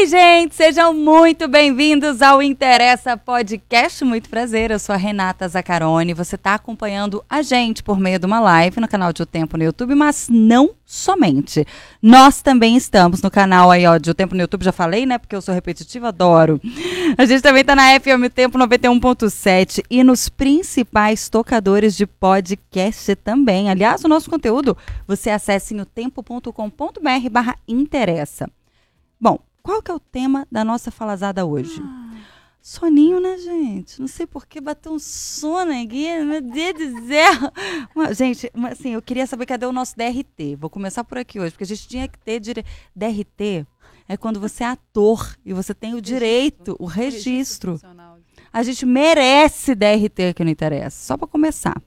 Ei, gente, sejam muito bem-vindos ao Interessa Podcast. Muito prazer, eu sou a Renata Zaccaroni. Você está acompanhando a gente por meio de uma live no canal de O Tempo no YouTube, mas não somente. Nós também estamos no canal aí, ó, de O Tempo no YouTube, já falei, né? Porque eu sou repetitiva, adoro. A gente também está na FM Tempo 91.7 e nos principais tocadores de podcast também. Aliás, o nosso conteúdo você acessa em otempo.com.br barra interessa. Bom, qual que é o tema da nossa falazada hoje? Ah. Soninho, né, gente? Não sei por que bateu um sono aqui, meu Deus do céu. Uma, gente, uma, assim, eu queria saber cadê o nosso DRT. Vou começar por aqui hoje, porque a gente tinha que ter dire... DRT. É quando você é ator e você tem o direito, o registro. A gente merece DRT que não interessa. Só para começar.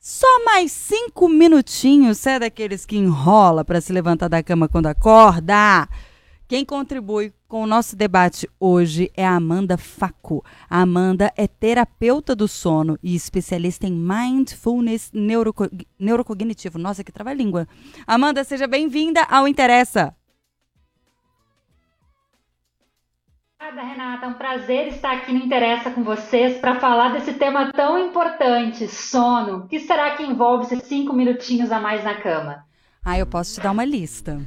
Só mais cinco minutinhos. Você é daqueles que enrola para se levantar da cama quando acorda? Quem contribui com o nosso debate hoje é a Amanda Faco. A Amanda é terapeuta do sono e especialista em mindfulness neuroco neurocognitivo. Nossa, que trava-língua. Amanda, seja bem-vinda ao Interessa. Obrigada, Renata. É um prazer estar aqui no Interessa com vocês para falar desse tema tão importante, sono. O que será que envolve esses cinco minutinhos a mais na cama? Ah, eu posso te dar uma lista.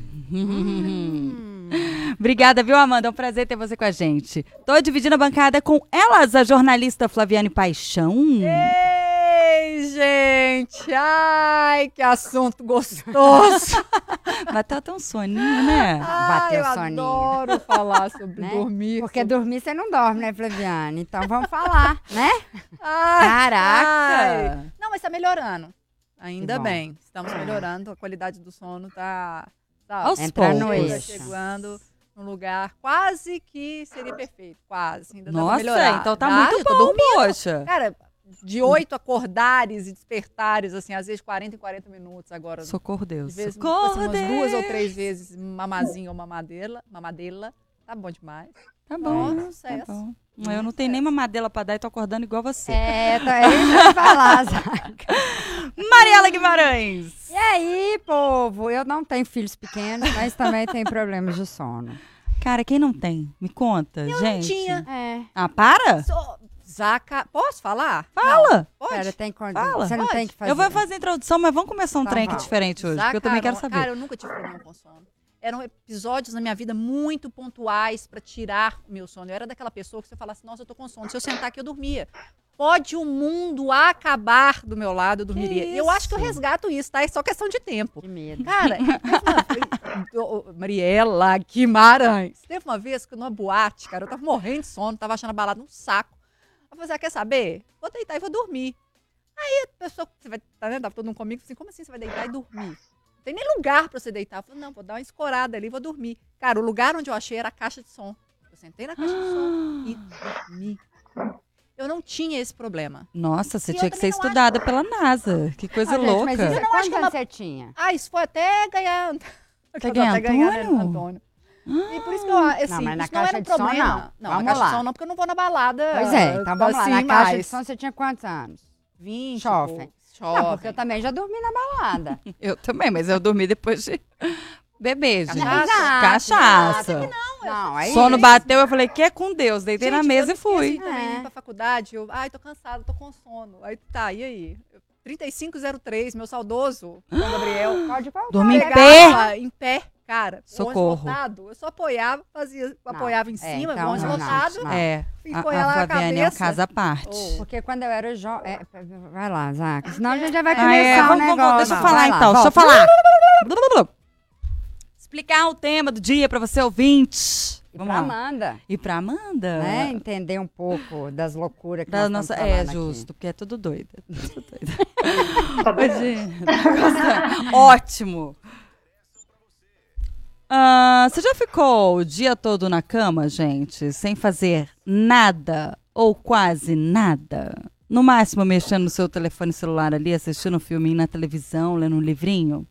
Obrigada, viu, Amanda? É um prazer ter você com a gente. Tô dividindo a bancada com elas, a jornalista Flaviane Paixão. Ei, gente! Ai, que assunto gostoso! Bateu até um soninho, né? Ai, Bateu eu soninho. adoro falar sobre né? dormir. Porque dormir você não dorme, né, Flaviane? Então vamos falar, né? Ai, Caraca! Ai. Não, mas tá melhorando. Ainda bem. Estamos melhorando. A qualidade do sono tá Tá, Aos no eixo. chegando num lugar quase que seria perfeito, quase. Ainda Nossa, então tá muito bom, poxa. Cara, de oito acordares e despertares, assim, às vezes 40 e 40 minutos agora. Socorro Deus. De vez, Socorro assim, Deus. duas ou três vezes mamazinho ou mamadela, mamadela. Tá bom demais. Tá bom. Nossa, tá bom. Eu não tenho nem mamadela pra dar e tô acordando igual você. É, tá aí pra falar, Zaca. Mariela Guimarães. E aí, povo? Eu não tenho filhos pequenos, mas também tenho problemas de sono. Cara, quem não tem? Me conta, eu gente. Não tinha. É. Ah, para? Sou... Zaca, posso falar? Fala. Não, pode? Pera, tem Fala. Você não pode. tem que fazer. Eu vou fazer a introdução, mas vamos começar um tá, trem aqui diferente hoje, Zaca, porque eu também quero saber. Cara, eu nunca tive problema com sono eram episódios na minha vida muito pontuais para tirar o meu sono. Eu era daquela pessoa que você falasse, nossa, eu tô com sono. Se eu sentar aqui, eu dormia. Pode o mundo acabar do meu lado, eu dormiria. Eu acho que eu resgato isso, tá? É só questão de tempo. Que medo. Cara, uma... Mariela Guimarães. Teve uma vez que numa boate, cara, eu tava morrendo de sono, tava achando a balada um saco. Eu falei, assim, ah, quer saber? Vou deitar e vou dormir. Aí a pessoa, você vai, tá vendo? Tava todo mundo comigo, assim, como assim você vai deitar e dormir? Tem nem lugar para você deitar. Eu falei, não, vou dar uma escorada ali, vou dormir. Cara, o lugar onde eu achei era a caixa de som. Eu sentei na caixa de som e dormi. Eu não tinha esse problema. Nossa, você e tinha que ser estudada acho... pela NASA. Que coisa ah, louca. mas isso eu não acho que é uma... você tinha? Ah, isso foi até ganhar... Até ganhar Antônio? Antônio. Ah. E por isso que eu, assim, não, mas na isso caixa não era um problema. Som, não, não vamos na caixa lá. de som não, porque eu não vou na balada. Pois é, então vamos assim, lá. Na caixa de som você tinha quantos anos? 20. Chofem. Não, porque eu também já dormi na balada. eu também, mas eu dormi depois de beber, gente. Cachaça. Cachaça. Não, não, é Sono isso. bateu, eu falei, que é com Deus. Deitei gente, na mesa e fui. Assim, também, é. pra faculdade, eu, ai, tô cansada, tô com sono. Aí tá, e aí? 3503, meu saudoso, Gabriel. Dormi em pé? Em pé, cara. Socorro. Lotado, eu só apoiava, fazia, não, apoiava em é, cima, então, ônibus lotado. É. E a, a Flaviane é um caso à parte. Oh. Porque quando eu era jovem... É, vai lá, Zaca. Senão a gente já vai começar ah, é, vamos, negócio. Vamos, deixa eu falar então, deixa eu falar. Explicar o tema do dia para você ouvinte. E Vamos pra lá. Amanda. E pra Amanda. Né? Entender um pouco das loucuras que da nós nossa É justo, aqui. porque é tudo doido. É tudo doido. Hoje, ótimo. Uh, você já ficou o dia todo na cama, gente, sem fazer nada ou quase nada? No máximo mexendo no seu telefone celular ali, assistindo um filminho na televisão, lendo um livrinho?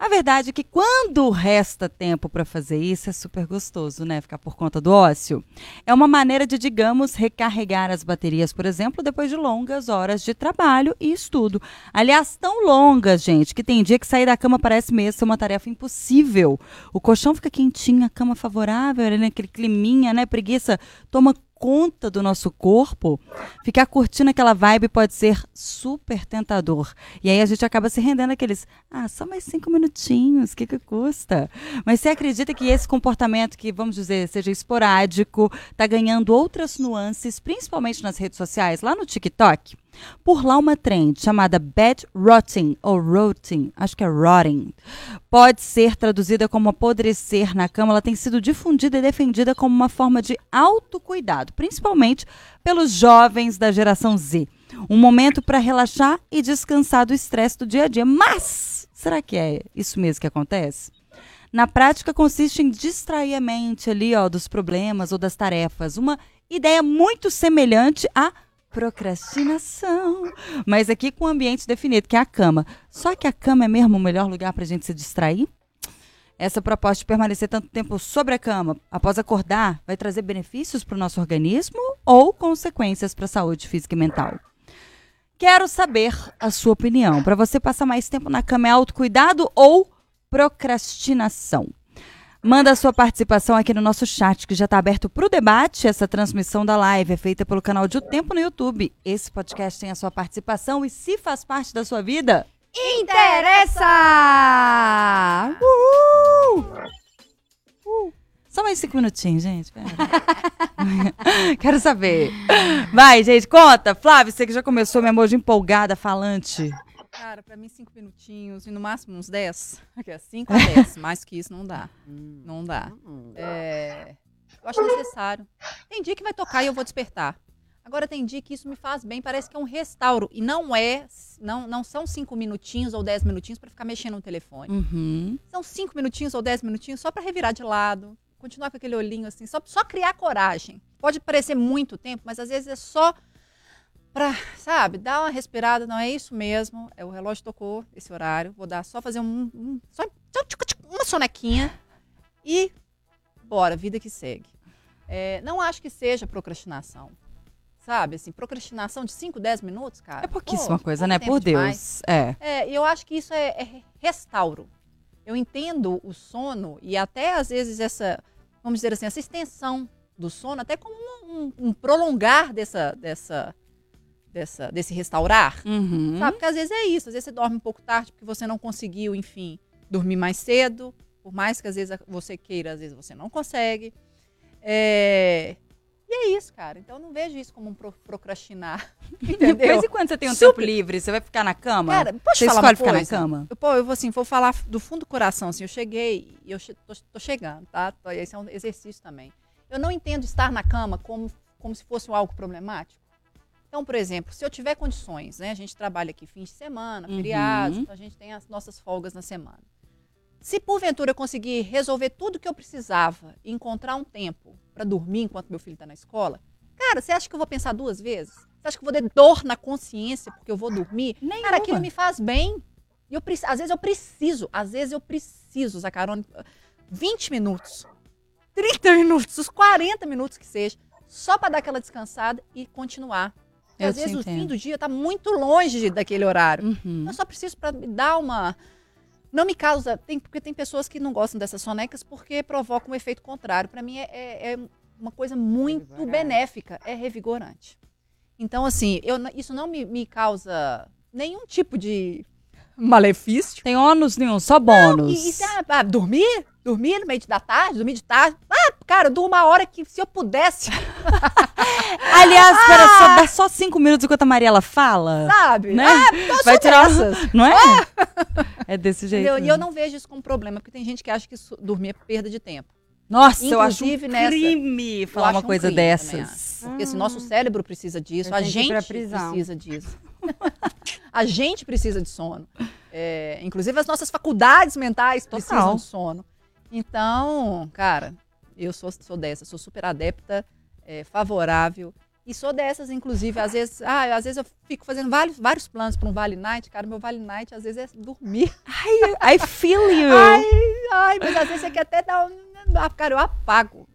A verdade é que quando resta tempo para fazer isso, é super gostoso, né? Ficar por conta do ócio. É uma maneira de, digamos, recarregar as baterias, por exemplo, depois de longas horas de trabalho e estudo. Aliás, tão longas, gente, que tem dia que sair da cama parece mesmo ser uma tarefa impossível. O colchão fica quentinho, a cama favorável, ali naquele climinha, né? Preguiça toma conta do nosso corpo, ficar curtindo aquela vibe pode ser super tentador. E aí a gente acaba se rendendo aqueles, ah, só mais cinco minutinhos, o que, que custa? Mas você acredita que esse comportamento, que vamos dizer, seja esporádico, está ganhando outras nuances, principalmente nas redes sociais, lá no TikTok? Por lá, uma trend chamada bed rotting ou rotting, acho que é rotting, pode ser traduzida como apodrecer na cama. Ela tem sido difundida e defendida como uma forma de autocuidado, principalmente pelos jovens da geração Z. Um momento para relaxar e descansar do estresse do dia a dia. Mas, será que é isso mesmo que acontece? Na prática, consiste em distrair a mente ali, ó, dos problemas ou das tarefas. Uma ideia muito semelhante a procrastinação. Mas aqui com o ambiente definido, que é a cama. Só que a cama é mesmo o melhor lugar para a gente se distrair? Essa proposta de permanecer tanto tempo sobre a cama após acordar vai trazer benefícios para o nosso organismo ou consequências para a saúde física e mental? Quero saber a sua opinião. Para você passar mais tempo na cama é autocuidado ou procrastinação? Manda a sua participação aqui no nosso chat, que já está aberto para o debate. Essa transmissão da live é feita pelo canal de O Tempo no YouTube. Esse podcast tem a sua participação e se faz parte da sua vida, Interessa! Uhul! Uh! Só mais cinco minutinhos, gente. Quero saber. Vai, gente, conta. Flávio, você que já começou, minha emoji empolgada, falante. Cara, pra mim, cinco minutinhos e no máximo uns dez. Aqui, é cinco a dez. Mais que isso não dá. Não dá. É, eu acho necessário. Tem dia que vai tocar e eu vou despertar. Agora tem dia que isso me faz bem, parece que é um restauro. E não é, não, não são cinco minutinhos ou dez minutinhos pra ficar mexendo no telefone. Uhum. São cinco minutinhos ou dez minutinhos só pra revirar de lado, continuar com aquele olhinho assim, só, só criar coragem. Pode parecer muito tempo, mas às vezes é só pra, sabe, dar uma respirada. Não é isso mesmo. É, o relógio tocou esse horário. Vou dar só fazer um, um- só, uma sonequinha e bora, vida que segue. É, não acho que seja procrastinação. Sabe, assim, procrastinação de 5, 10 minutos, cara. É pouquíssima pô, coisa, né? Por demais. Deus. É. É, e eu acho que isso é, é restauro. Eu entendo o sono e até às vezes essa, vamos dizer assim, essa extensão do sono, até como um, um- um prolongar dessa, dessa, dessa, desse restaurar. Uhum. Sabe? Porque às vezes é isso, às vezes você dorme um pouco tarde porque você não conseguiu, enfim, dormir mais cedo. Por mais que às vezes você queira, às vezes você não consegue. É, E é isso, cara. Então eu não vejo isso como um pro- procrastinar. De Entendeu? vez em quando você tem um Super. tempo livre, você vai ficar na cama? Cara, posso você falar escolhe ficar na cama? Eu, pô, eu vou assim, vou falar do fundo do coração, assim, eu cheguei, e eu che- tô, tô chegando, tá? Esse é um exercício também. Eu não entendo estar na cama como, como se fosse algo problemático. Então, por exemplo, se eu tiver condições, né? A gente trabalha aqui fins de semana, Uhum. feriados, então a gente tem as nossas folgas na semana. Se porventura eu conseguir resolver tudo que eu precisava e encontrar um tempo para dormir enquanto meu filho está na escola, cara, você acha que eu vou pensar duas vezes? Você acha que eu vou ter dor na consciência porque eu vou dormir? Nenhuma. Cara, aquilo me faz bem. E eu, às vezes eu preciso, às vezes eu preciso, Zacarone, 20 minutos, 30 minutos, os 40 minutos que seja, só para dar aquela descansada e continuar. Porque Eu às vezes o fim entendo. do dia tá muito longe daquele horário. Uhum. Eu só preciso para me dar uma. Não me causa. Tem, porque tem pessoas que não gostam dessas sonecas porque provocam um efeito contrário. Para mim é, é- é uma coisa muito Revigorante. benéfica, é revigorante. Então, assim, eu, isso não me, me causa nenhum tipo de malefício. Tem ônus nenhum, só bônus. E, e se, ah, ah, dormir? Dormir no meio da tarde? Dormir de tarde? Ah, cara, eu durmo uma hora que se eu pudesse, Aliás, Ah! só, dá só cinco minutos enquanto a Mariela fala. sabe? Né? Ah, Vai tirar dessas. Não é? É desse jeito. Entendeu? E eu mesmo. não vejo isso como problema, porque tem gente que acha que isso- dormir é perda de tempo. Nossa, eu acho um Inclusive nessa- crime Eu falar uma um coisa crime também, dessas. acho. Porque se nosso cérebro precisa disso, Eu a gente precisa disso. a gente precisa de sono. É, inclusive as nossas faculdades mentais precisam Total. de sono. Então, cara, eu sou, sou dessa, sou super adepta, é, favorável E sou dessas, inclusive, às vezes, ah, às vezes eu fico fazendo vários, vários planos para um Vale Night, cara, meu Vale Night às vezes é dormir. I feel you. Ai, ai, mas às vezes você quer até dar um, cara, eu apago,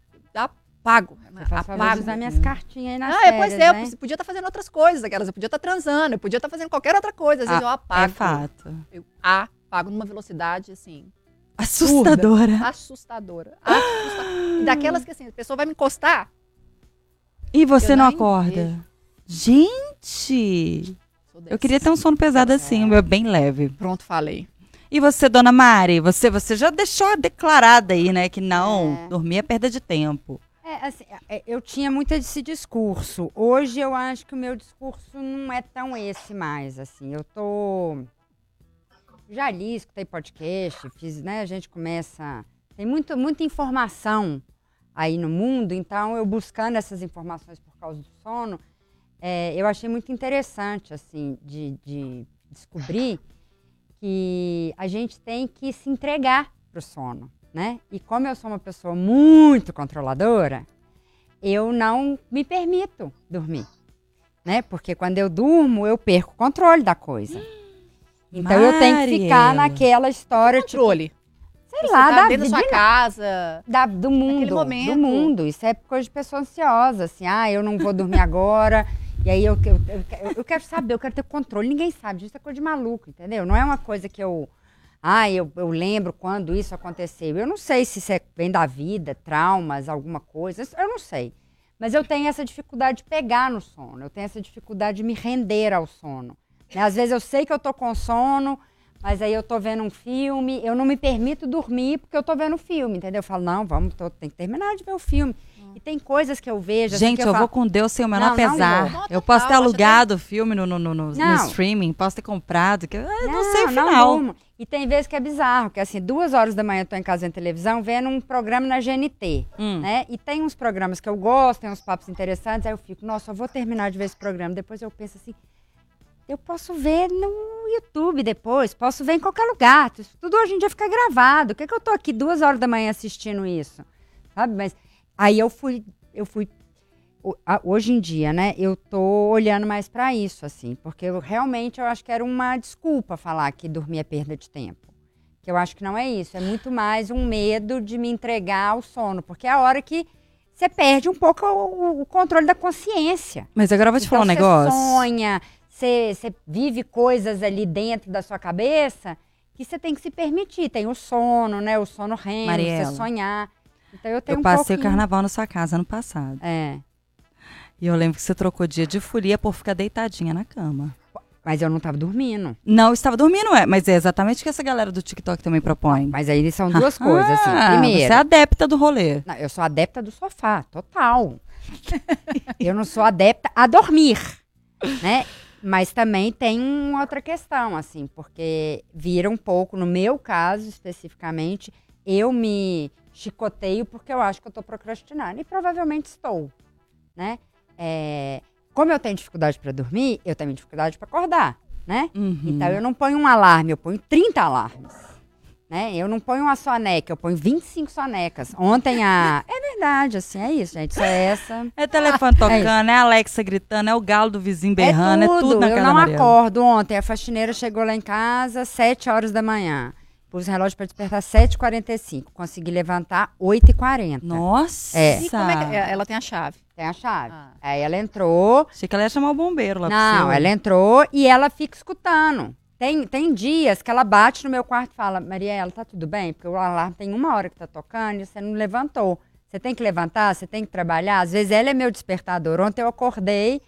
apago. Apago. usar minhas cartinhas aí nas Ah, é, pois é, né? eu podia estar fazendo outras coisas, aquelas, eu podia estar transando, eu podia estar fazendo qualquer outra coisa, às vezes eu É apago. fato. Eu apago numa velocidade, assim, Assustadora. assustadora. Assusta- E daquelas que, assim, a pessoa vai me encostar, E você Eu não acorda? Gente! sou Eu queria ter um sono pesado assim, o meu é bem leve. Pronto, falei. E você, dona Mari, você, você já deixou declarada aí, né, que não, É. dormir é perda de tempo. É, assim, é, eu tinha muito esse discurso. Hoje eu acho que o meu discurso não é tão esse mais, assim. Eu tô... Já li, escutei podcast, fiz, né? A gente começa... Tem muito, muita informação aí no mundo, então eu buscando essas informações por causa do sono, é, eu achei muito interessante, assim, de, de descobrir que a gente tem que se entregar para o sono, né? E como eu sou uma pessoa muito controladora, eu não me permito dormir, né? Porque quando eu durmo, eu perco o controle da coisa. Então eu tenho que ficar Mariela. naquela história, tipo, Controle. sei Você lá, tá da dentro da sua casa. da- do mundo, do mundo. Isso é coisa de pessoa ansiosa, assim, ah, eu não vou dormir agora. E aí eu, eu, eu, eu quero saber, eu quero ter controle. Ninguém sabe, isso é coisa de maluco, entendeu? Não é uma coisa que eu, ah, eu, eu lembro quando isso aconteceu. Eu não sei se isso é, vem da vida, traumas, alguma coisa, eu não sei. Mas eu tenho essa dificuldade de pegar no sono, eu tenho essa dificuldade de me render ao sono. né? Às vezes eu sei que eu tô com sono, mas aí eu tô vendo um filme, eu não me permito dormir porque eu tô vendo o filme, entendeu? Eu falo, não, vamos, tô, tem que terminar de ver o filme. E tem coisas que eu vejo. assim, Gente, que eu, eu, vou falo, com Deus sem o menor Não, não pesar. vou. eu posso ter alugado o filme no, no, no, no- no Não. streaming, posso ter comprado, que eu não, Não, sei o não final. durmo. E tem vezes que é bizarro, que assim, duas horas da manhã eu tô em casa vendo televisão, vendo um programa na GNT, Hum. né? E tem uns programas que eu gosto, tem uns papos interessantes, aí eu fico, nossa, eu vou terminar de ver esse programa. Depois eu penso assim, eu posso ver no YouTube depois, posso ver em qualquer lugar. Isso Tudo hoje em dia fica gravado. Por que, que eu tô aqui duas horas da manhã assistindo isso? Sabe? Mas aí eu fui, eu fui. o- Hoje em dia, né, eu tô olhando mais pra isso, assim, porque eu realmente eu acho que era uma desculpa falar que dormir é perda de tempo. Que eu acho que não é isso, é muito mais um medo de me entregar ao sono, porque é a hora que você perde um pouco o, o controle da consciência. Mas agora eu vou te falar um Então, negócio. sonha, você, vive coisas ali dentro da sua cabeça que você tem que se permitir. Tem o sono, né? O sono REM, Mariela. você sonhar. Então eu tenho Eu um passei o pouquinho- carnaval na sua casa ano passado. É, E eu lembro que você trocou dia de folia por ficar deitadinha na cama. mas eu não tava dormindo. Não, eu estava dormindo, é. Mas é exatamente o que essa galera do TikTok também propõe. Mas aí são duas coisas, assim. Ah, Primeiro, Você é adepta do rolê. não, eu sou adepta do sofá, total. eu não sou adepta a dormir, né? Mas também tem uma outra questão, assim, porque vira um pouco, no meu caso especificamente, eu me chicoteio porque eu acho que eu tô procrastinando. E provavelmente estou, né? É, como eu tenho dificuldade para dormir, eu tenho dificuldade para acordar, né? Uhum. Então eu não ponho um alarme, eu ponho 30 alarmes. Né? Eu não ponho uma soneca, eu ponho 25 sonecas. Ontem a. É verdade, assim, é isso, gente. Isso é essa. É telefone É tocando, é, a Alexa gritando, é o galo do vizinho berrando, é tudo, na eu casa não Mariana. acordo. Ontem a faxineira chegou lá em casa às 7 horas da manhã. Pus o relógio para despertar às 7h45. Consegui levantar 8h40. Nossa! É. E como é que é? ela tem a chave? Tem a chave. Ah. Aí ela entrou. Achei que ela ia chamar o bombeiro lá pro Não, seu. ela entrou e ela fica escutando. Tem, tem dias que ela bate no meu quarto e fala, Mariela, tá tudo bem? Porque o alarme tem uma hora que tá tocando e você não levantou. Você tem que levantar, você tem que trabalhar. Às vezes ela é meu despertador. Ontem eu acordei,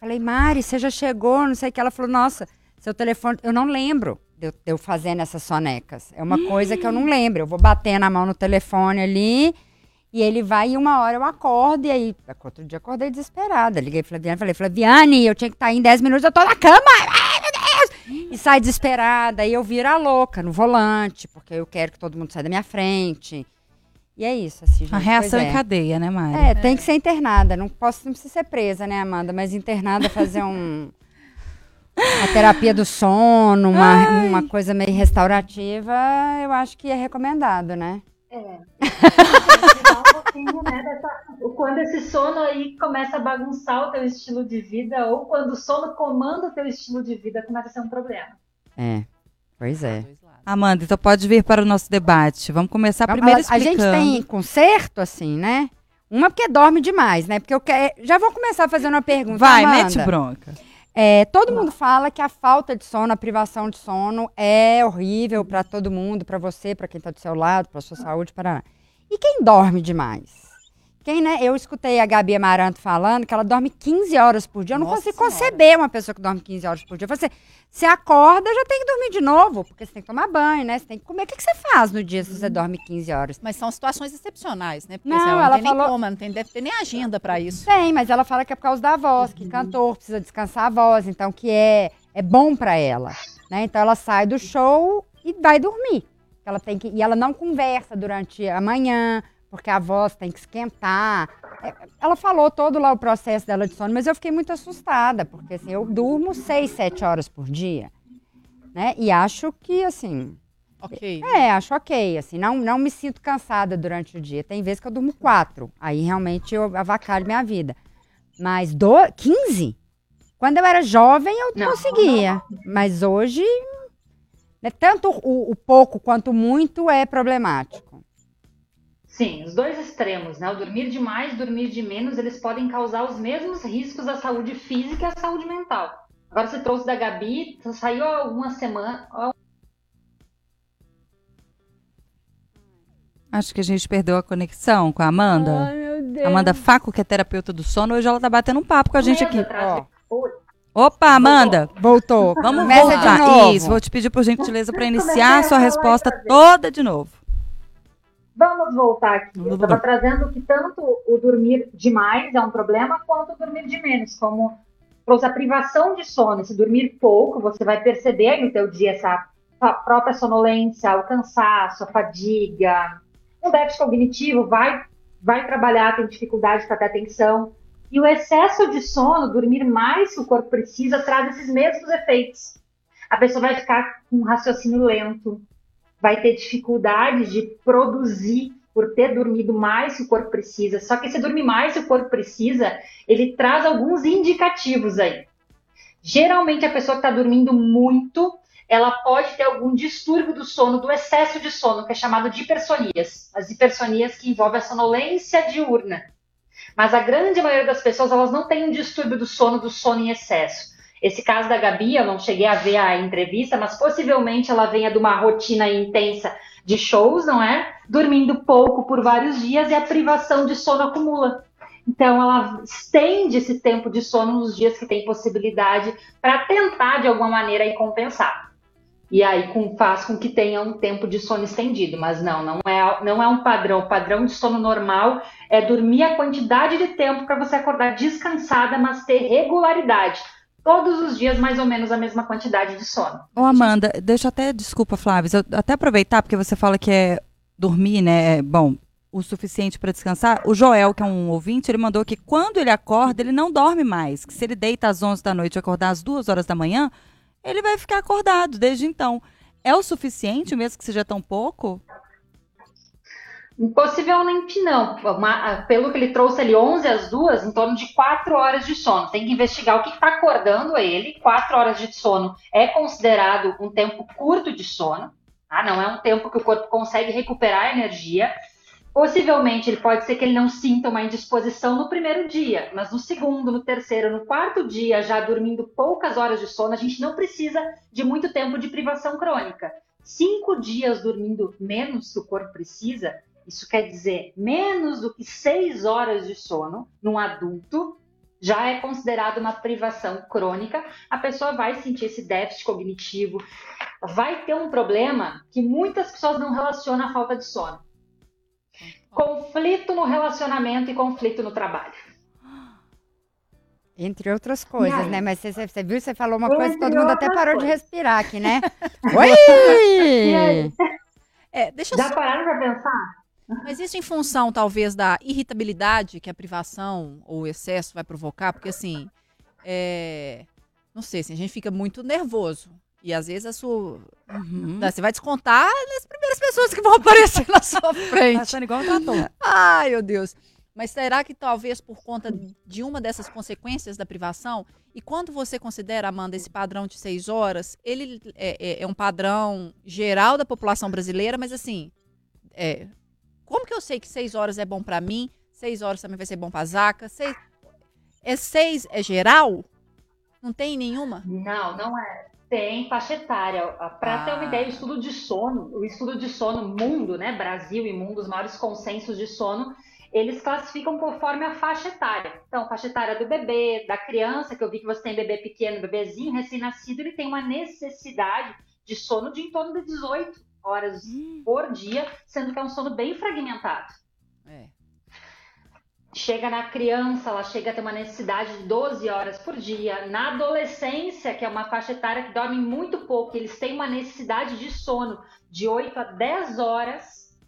falei, Mari, você já chegou? Não sei o que. Ela falou, nossa, seu telefone. Eu não lembro de eu, de eu fazendo essas sonecas. É uma coisa que eu não lembro. Eu vou bater na mão no telefone ali. E ele vai e uma hora eu acordo, e aí, outro dia eu acordei desesperada. Liguei pra Flaviane, falei, Flaviane, eu tinha que estar aí em 10 minutos, eu tô na cama! E sai desesperada, e eu viro a louca no volante, porque eu quero que todo mundo saia da minha frente. E é isso, assim, gente. A reação em é. cadeia, né, Mari? É, tem que ser internada. Não posso não precisa ser presa, né, Amanda? Mas internada fazer um. Uma terapia do sono, uma, uma coisa meio restaurativa, eu acho que é recomendado, né? É. falar um né, dessa, quando esse sono aí começa a bagunçar o teu estilo de vida, ou quando o sono comanda o teu estilo de vida, começa a ser um problema. É, pois é. Amanda, então pode vir para o nosso debate. Vamos começar Vamos- primeiro a, a explicando. gente tem conserto, assim, né? Uma porque dorme demais, né? Porque eu quero. Já vou começar fazendo uma pergunta. Vai, Amanda. mete bronca. É, todo mundo fala que a falta de sono, a privação de sono é horrível para todo mundo, para você, para quem tá do seu lado, para sua saúde, para E quem dorme demais? Quem, né? Eu escutei a Gabi Amaranto falando que ela dorme 15 horas por dia. Eu não Nossa consigo Senhora. conceber uma pessoa que dorme 15 horas por dia. Você, você acorda, já tem que dormir de novo, porque você tem que tomar banho, né? Você tem que comer. O que, que você faz no dia se você dorme 15 horas? Mas são situações excepcionais, né? Porque Não, assim, ela não tem nem falou- como, não tem, deve ter nem agenda pra isso. Tem, mas ela fala que é por causa da voz, que cantor precisa descansar a voz, então que é, é bom pra ela, né? Então ela sai do show e vai dormir. Ela tem que, e ela não conversa durante a manhã, porque a voz tem que esquentar. É, Ela falou todo lá o processo dela de sono, mas eu fiquei muito assustada, porque assim, eu durmo seis, sete horas por dia, né? E acho que, assim, Ok. é, acho ok, assim, não, não me sinto cansada durante o dia. Tem vezes que eu durmo quatro, aí realmente eu avacalho minha vida. Mas do, 15? Quando eu era jovem eu Não, conseguia, mas hoje, né, tanto o, o pouco quanto o muito é problemático. Sim, os dois extremos, né? O dormir demais, dormir de menos, eles podem causar os mesmos riscos à saúde física e à saúde mental. Agora você trouxe da Gabi, saiu há algumas semanas. Acho que a gente perdeu a conexão com a Amanda. meu Deus. Amanda Faco, que é terapeuta do sono, hoje ela tá batendo um papo com a gente aqui. Opa, Amanda! Voltou. Vamos Começa voltar. de novo. Isso, vou te pedir por gentileza para iniciar a sua resposta toda de novo. Vamos voltar aqui. Eu estava trazendo que tanto o dormir demais é um problema, quanto o dormir de menos, como trouxe a privação de sono. Se dormir pouco, você vai perceber no teu dia essa própria sonolência, o cansaço, a fadiga, um déficit cognitivo, vai, vai trabalhar, tem dificuldade para ter atenção. E o excesso de sono, dormir mais que o corpo precisa, traz esses mesmos efeitos. A pessoa vai ficar com um raciocínio lento, vai ter dificuldade de produzir por ter dormido mais que o corpo precisa. Só que esse dormir mais que o corpo precisa, ele traz alguns indicativos aí. Geralmente a pessoa que está dormindo muito, ela pode ter algum distúrbio do sono, do excesso de sono, que é chamado de hipersonias. As hipersonias que envolvem a sonolência diurna. Mas a grande maioria das pessoas, elas não têm um distúrbio do sono, do sono em excesso. Esse caso da Gabi, eu não cheguei a ver a entrevista, mas possivelmente ela venha de uma rotina intensa de shows, não é? Dormindo pouco por vários dias e a privação de sono acumula. Então ela estende esse tempo de sono nos dias que tem possibilidade para tentar de alguma maneira aí compensar. E aí com, faz com que tenha um tempo de sono estendido, mas não, não é, não é um padrão. O padrão de sono normal é dormir a quantidade de tempo para você acordar descansada, mas ter regularidade. Todos os dias, mais ou menos, a mesma quantidade de sono. Ô, Amanda, deixa até, desculpa, Flávia, eu até aproveitar, porque você fala que é dormir, né? é, Bom, o suficiente para descansar. O Joel, que é um ouvinte, ele mandou que quando ele acorda, ele não dorme mais. Que se ele deita às 11 da noite e acordar às 2 horas da manhã, ele vai ficar acordado desde então. É o suficiente, mesmo que seja tão pouco? Possivelmente não. Pelo que ele trouxe ali, 11 às 2, em torno de 4 horas de sono. Tem que investigar o que está acordando ele. 4 horas de sono é considerado um tempo curto de sono. tá? Não é um tempo que o corpo consegue recuperar energia. Possivelmente ele pode ser que ele não sinta uma indisposição no primeiro dia, mas no segundo, no terceiro, no quarto dia, já dormindo poucas horas de sono, a gente não precisa de muito tempo de privação crônica. Cinco dias dormindo menos que o corpo precisa, isso quer dizer menos do que seis horas de sono num adulto, já é considerado uma privação crônica. A pessoa vai sentir esse déficit cognitivo, vai ter um problema que muitas pessoas não relacionam à falta de sono. Conflito no relacionamento e conflito no trabalho. Entre outras coisas, né? Mas você, você- viu, você falou uma Entre coisa que todo mundo até parou de coisas. respirar aqui, né? Oi! É, deixa Já só- pararam para pensar? Mas isso em função, talvez, da irritabilidade que a privação ou o excesso vai provocar, porque assim, é, não sei, assim, a gente fica muito nervoso. E às vezes a sua. Uhum. Você vai descontar nas primeiras pessoas que vão aparecer na sua frente. Passando igual um trator. Ai, meu Deus. Mas será que talvez por conta de uma dessas consequências da privação, e quando você considera, Amanda, esse padrão de seis horas, ele é, é- é um padrão geral da população brasileira, mas assim, é, como que eu sei que seis horas é bom pra mim, seis horas também vai ser bom pra Zaca? Seis, é seis, é geral? Não tem nenhuma? Não, não é. Tem faixa etária. Para ter uma Ah. ideia, o estudo de sono, o estudo de sono mundo, né, Brasil e mundo, os maiores consensos de sono, eles classificam conforme a faixa etária. Então, faixa etária do bebê, da criança, que eu vi que você tem bebê pequeno, bebezinho, recém-nascido, ele tem uma necessidade de sono de em torno de 18 horas por dia, sendo que é um sono bem fragmentado. É. Chega na criança, ela chega a ter uma necessidade de 12 horas por dia. Na adolescência, que é uma faixa etária que dorme muito pouco, eles têm uma necessidade de sono de 8 a 10 horas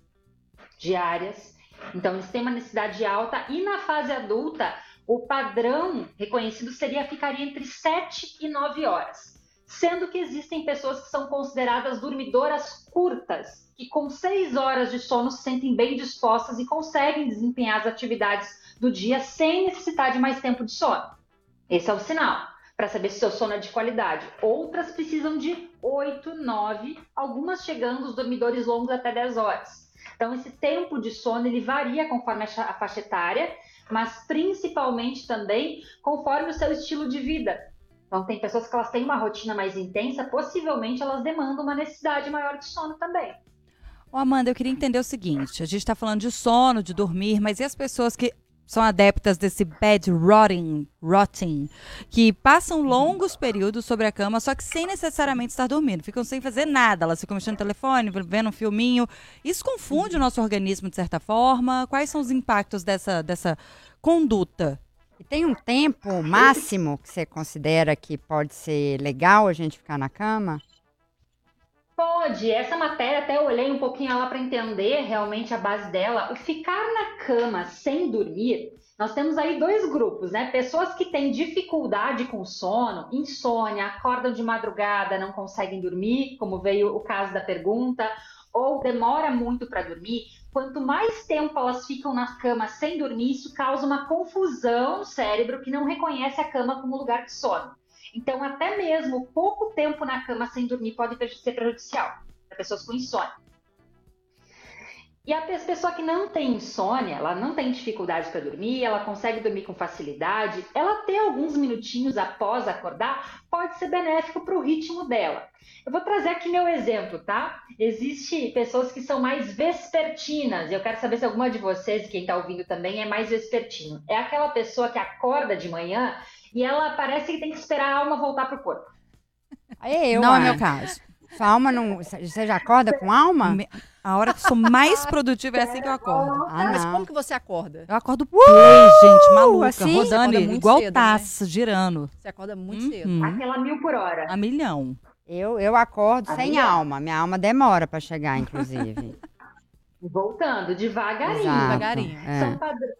diárias. Então, eles têm uma necessidade alta. E na fase adulta, o padrão reconhecido seria ficaria entre 7 e 9 horas. Sendo que existem pessoas que são consideradas dormidoras curtas, que com 6 horas de sono se sentem bem dispostas e conseguem desempenhar as atividades do dia sem necessitar de mais tempo de sono. Esse é o sinal para saber se seu sono é de qualidade. Outras precisam de 8, 9, algumas chegando os dormidores longos até 10 horas. Então, esse tempo de sono ele varia conforme a faixa etária, mas principalmente também conforme o seu estilo de vida. Então, tem pessoas que elas têm uma rotina mais intensa, possivelmente elas demandam uma necessidade maior de sono também. Ô, Amanda, eu queria entender o seguinte: a gente está falando de sono, de dormir, mas e as pessoas que são adeptas desse bed rotting, rotting, que passam longos períodos sobre a cama, só que sem necessariamente estar dormindo, ficam sem fazer nada, elas ficam mexendo no telefone, vendo um filminho. Isso confunde o nosso organismo de certa forma? Quais são os impactos dessa, dessa conduta? E tem um tempo máximo que você considera que pode ser legal a gente ficar na cama? Pode, essa matéria até olhei um pouquinho lá para entender realmente a base dela. O ficar na cama sem dormir, nós temos aí dois grupos, né? Pessoas que têm dificuldade com sono, insônia, acordam de madrugada, não conseguem dormir, como veio o caso da pergunta, ou demora muito para dormir. Quanto mais tempo elas ficam na cama sem dormir, isso causa uma confusão no cérebro que não reconhece a cama como lugar de sono. Então, até mesmo pouco tempo na cama sem dormir pode ser prejudicial para pessoas com insônia. E a pe- pessoa que não tem insônia, ela não tem dificuldade para dormir, ela consegue dormir com facilidade, ela ter alguns minutinhos após acordar pode ser benéfico para o ritmo dela. Eu vou trazer aqui meu exemplo, tá? Existem pessoas que são mais vespertinas, e eu quero saber se alguma de vocês, quem está ouvindo também, é mais vespertino. É aquela pessoa que acorda de manhã e ela parece que tem que esperar a alma voltar pro corpo. É eu, não é meu caso. Sua alma não. Você já acorda com alma? A hora que eu sou mais produtiva é assim que eu acordo. Ah, Mas como que você acorda? Eu acordo play, gente, maluca, assim? rodando igual cedo, taça, girando. Você acorda muito Uhum. cedo. Aquela mil por hora. A milhão. Eu, eu acordo A sem minha? alma. Minha alma demora pra chegar, inclusive. Voltando, devagarinho. Exato. devagarinho. É. São padr-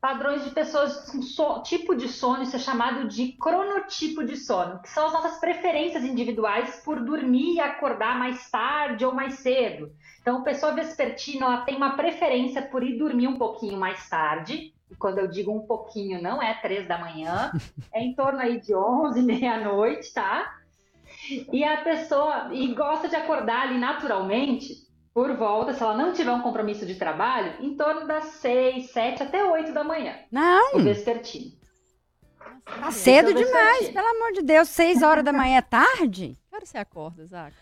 padrões de pessoas com so- tipo de sono, isso é chamado de cronotipo de sono, que são as nossas preferências individuais por dormir e acordar mais tarde ou mais cedo. Então, a pessoa vespertina ela tem uma preferência por ir dormir um pouquinho mais tarde. E quando eu digo um pouquinho, não é três da manhã, é em torno aí de 11, meia-noite, tá? E a pessoa e gosta de acordar ali naturalmente por volta, se ela não tiver um compromisso de trabalho, em torno das 6, 7 até 8 da manhã, Não, o vespertino. tá cedo demais, pelo amor de Deus. Seis horas da manhã é tarde? Que hora você acorda, Zaca?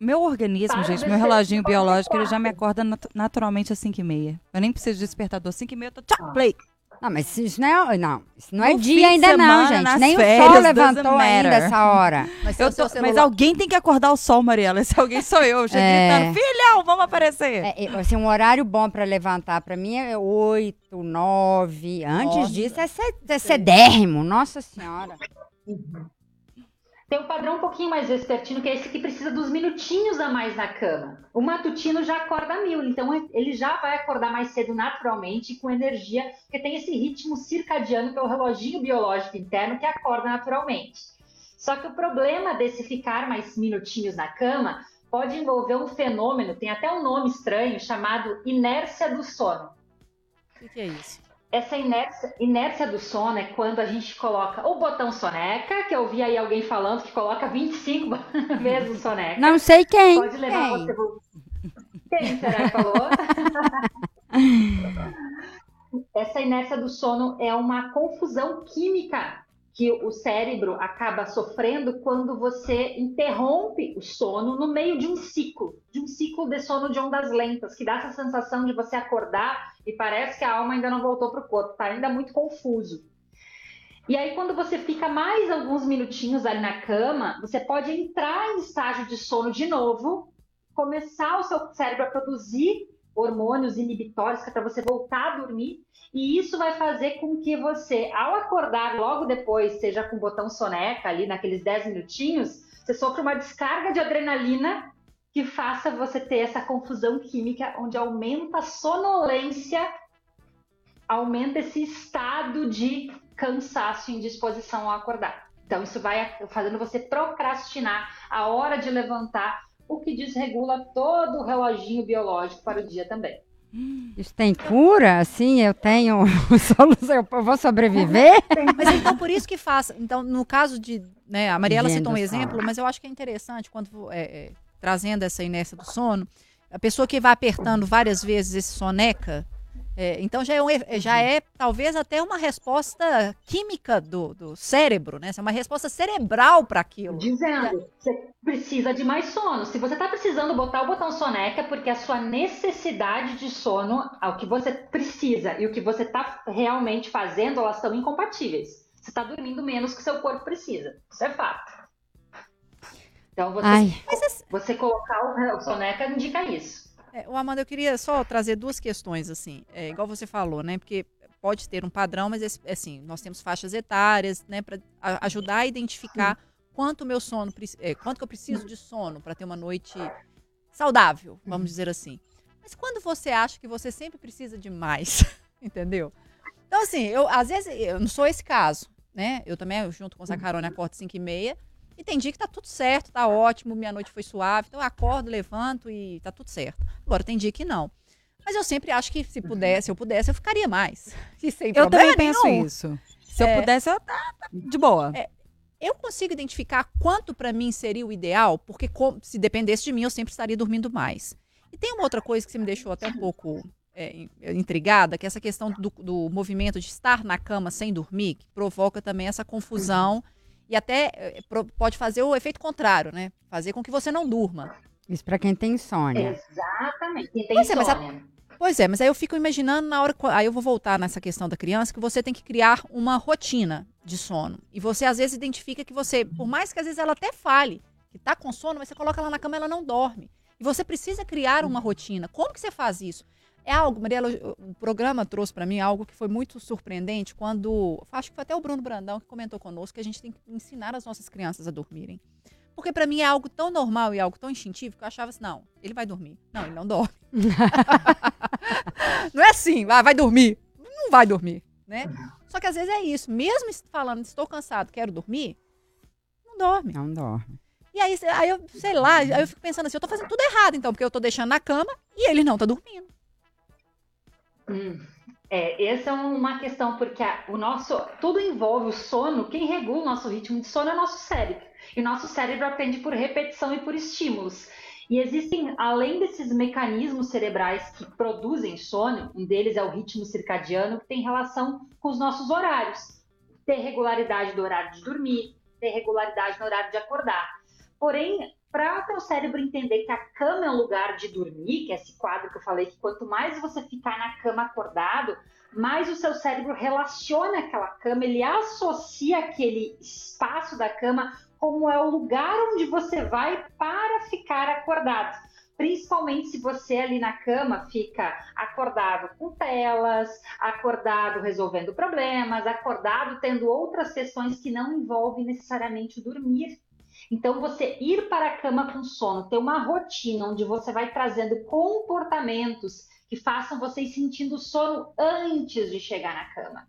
Meu organismo, Para gente, meu reloginho biológico, ele já me acorda nat- naturalmente às 5 e meia. Eu nem preciso de despertador. 5 e meia, eu tô tchau, play. Não, mas isso não é, não, isso não é No dia ainda não, gente. Nem o férias, sol doesn't levantou ainda essa hora. Mas, Eu tô- celular- mas alguém tem que acordar o sol, Mariela. Esse alguém sou eu. Chego É. gritando, filhão, vamos aparecer. É, é, assim, um horário bom pra levantar pra mim é oito, nove. Antes Nossa. disso é, ser, é sedérrimo, nossa senhora. Tem um padrão um pouquinho mais vespertino, que é esse que precisa dos minutinhos a mais na cama. O matutino já acorda mil, então ele já vai acordar mais cedo naturalmente, com energia, porque tem esse ritmo circadiano, que é o reloginho biológico interno, que acorda naturalmente. Só que o problema desse ficar mais minutinhos na cama pode envolver um fenômeno, tem até um nome estranho, chamado inércia do sono. O que, que é isso? Essa inércia, inércia do sono é quando a gente coloca o botão soneca, que eu vi aí alguém falando que coloca 25 vezes o soneca. Não sei quem. Pode levar quem? você. Quem será que falou? Essa inércia do sono é uma confusão química que o cérebro acaba sofrendo quando você interrompe o sono no meio de um ciclo, de um ciclo de sono de ondas lentas, que dá essa sensação de você acordar e parece que a alma ainda não voltou para o corpo, está ainda muito confuso. E aí, quando você fica mais alguns minutinhos ali na cama, você pode entrar em estágio de sono de novo, começar o seu cérebro a produzir hormônios inibitórios é para você voltar a dormir, e isso vai fazer com que você, ao acordar logo depois, seja com o botão soneca ali naqueles 10 minutinhos, você sofre uma descarga de adrenalina que faça você ter essa confusão química onde aumenta a sonolência, aumenta esse estado de cansaço e indisposição ao acordar. Então isso vai fazendo você procrastinar a hora de levantar o que desregula todo o reloginho biológico para o dia também. Isso tem cura? Assim, eu tenho solução, eu vou sobreviver? Mas então por isso que faz. Então, no caso de. Né, a Mariela Vendo citou um só. exemplo, mas eu acho que é interessante quando é, é, trazendo essa inércia do sono, a pessoa que vai apertando várias vezes esse soneca. É, então já é, um já é talvez até uma resposta química do, do cérebro, né? É uma resposta cerebral para aquilo. Dizendo, você precisa de mais sono. Se você está precisando botar o botão soneca, porque a sua necessidade de sono, o que você precisa e o que você está realmente fazendo, elas são incompatíveis. Você está dormindo menos que seu corpo precisa. Isso é fato. Então, você, Ai. você colocar o soneca indica isso. É, o Amanda, eu queria só trazer duas questões, assim, é, igual você falou, né? Porque pode ter um padrão, mas assim, nós temos faixas etárias, né, para ajudar a identificar quanto meu sono, é, quanto que eu preciso de sono para ter uma noite saudável, vamos dizer assim. Mas quando você acha que você sempre precisa de mais, entendeu? Então, assim, eu às vezes eu não sou esse caso, né? Eu também, junto com o Sacarone, acordo 5 e meia. E tem dia que tá tudo certo, tá ótimo, minha noite foi suave. Então eu acordo, levanto e tá tudo certo. Agora tem dia que não. Mas eu sempre acho que se pudesse, se eu pudesse, eu ficaria mais. E sem Eu também penso nenhum. isso. Se eu É. pudesse, eu tá, tá de boa. Eu consigo identificar quanto para mim seria o ideal, porque se dependesse de mim, eu sempre estaria dormindo mais. E tem uma outra coisa que você me deixou até um pouco é, in- intrigada, que é essa questão do, do movimento de estar na cama sem dormir, que provoca também essa confusão e até é, pro- pode fazer o efeito contrário, né? Fazer com que você não durma. Isso pra quem tem insônia. Exatamente. Quem tem Pois é, mas a- insônia. Pois é, mas aí eu fico imaginando na hora. Aí eu vou voltar nessa questão da criança, que você tem que criar uma rotina de sono. E você às vezes identifica que você, por mais que às vezes ela até fale que tá com sono, mas você coloca ela na cama e ela não dorme. E você precisa criar uma rotina. Como que você faz isso? É algo, Mariela, o programa trouxe para mim algo que foi muito surpreendente quando. Acho que foi até o Bruno Brandão que comentou conosco que a gente tem que ensinar as nossas crianças a dormirem. Porque para mim é algo tão normal e algo tão instintivo que eu achava assim, não, ele vai dormir. Não, ele não dorme. não é assim, vai, vai dormir. Não vai dormir, né? Só que às vezes é isso. Mesmo falando, estou cansado, quero dormir, não dorme. Não dorme. E aí, aí eu, sei lá, aí eu fico pensando assim, eu tô fazendo tudo errado então, porque eu tô deixando na cama e ele não tá dormindo. Hum. É, essa é uma questão, porque a- o nosso. Tudo envolve o sono. Quem regula o nosso ritmo de sono é o nosso cérebro. E o nosso cérebro aprende por repetição e por estímulos. E existem, além desses mecanismos cerebrais que produzem sono, um deles é o ritmo circadiano, que tem relação com os nossos horários. Ter regularidade do horário de dormir, ter regularidade no horário de acordar. Porém, para o teu cérebro entender que a cama é um lugar de dormir, que é esse quadro que eu falei, que quanto mais você ficar na cama acordado, mais o seu cérebro relaciona aquela cama, ele associa aquele espaço da cama como é o lugar onde você vai para ficar acordado. Principalmente se você ali na cama fica acordado com telas, acordado resolvendo problemas, acordado tendo outras sessões que não envolvem necessariamente dormir. Então, você ir para a cama com sono, ter uma rotina onde você vai trazendo comportamentos que façam você ir sentindo sono antes de chegar na cama.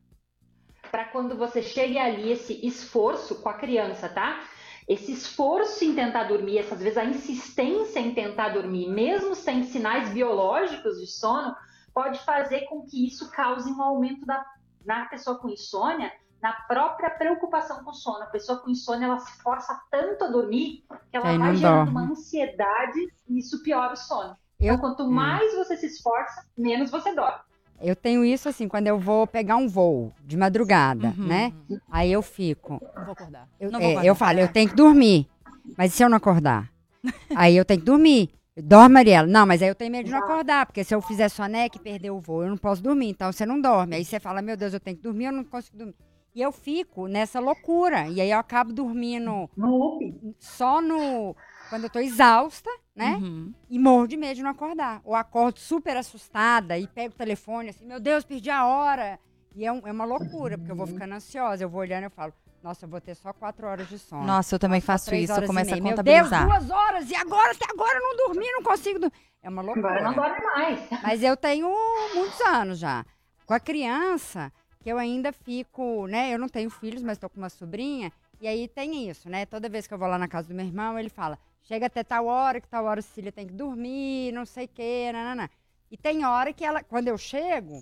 Para quando você chegue ali, esse esforço com a criança, tá? esse esforço em tentar dormir, essas vezes a insistência em tentar dormir, mesmo sem sinais biológicos de sono, pode fazer com que isso cause um aumento da, na pessoa com insônia, na própria preocupação com o sono. A pessoa com insônia, ela se força tanto a dormir que ela Aí vai gerando dorme. uma ansiedade e isso piora o sono. Eu, Então, quanto mais você se esforça, menos você dorme. eu tenho isso assim, quando eu vou pegar um voo de madrugada, Uhum. né? Aí eu fico. Não vou acordar. Eu, Não vou é, acordar. eu falo, eu tenho que dormir. Mas e se eu não acordar? aí eu tenho que dormir. Dorme, Mariela. Não, mas aí eu tenho medo de não acordar, porque se eu fizer soneca e perder o voo, eu não posso dormir. Então você não dorme. Aí você fala, meu Deus, eu tenho que dormir, eu não consigo dormir. E eu fico nessa loucura. E aí eu acabo dormindo No só no. Quando eu tô exausta, né? Uhum. E morro de medo de não acordar. Ou acordo super assustada e pego o telefone assim, meu Deus, perdi a hora. E é, um- é uma loucura, porque eu vou ficando ansiosa. Eu vou olhando e eu falo, nossa, eu vou ter só quatro horas de sono. Nossa, eu também faço três isso, eu começo a meia. Meu Deus, contabilizar. duas horas, e agora? Até agora eu não dormi, não consigo dormir. É uma loucura. Agora não dorme mais. Mas eu tenho muitos anos já. Com a criança, que eu ainda fico, né? Eu não tenho filhos, mas tô com uma sobrinha. E aí tem isso, né? Toda vez que eu vou lá na casa do meu irmão, ele fala: chega até tal hora, que tal hora a Cecília tem que dormir, não sei o quê, nananã. E tem hora que ela, quando eu chego,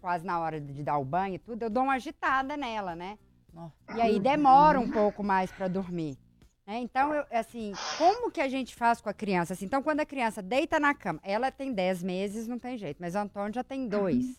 quase na hora de dar o banho e tudo, eu dou uma agitada nela, né? E aí demora um pouco mais para dormir. né? Então, eu, assim, como que a gente faz com a criança? Assim, então, quando a criança deita na cama, ela tem 10 meses, não tem jeito, mas o Antônio já tem dois.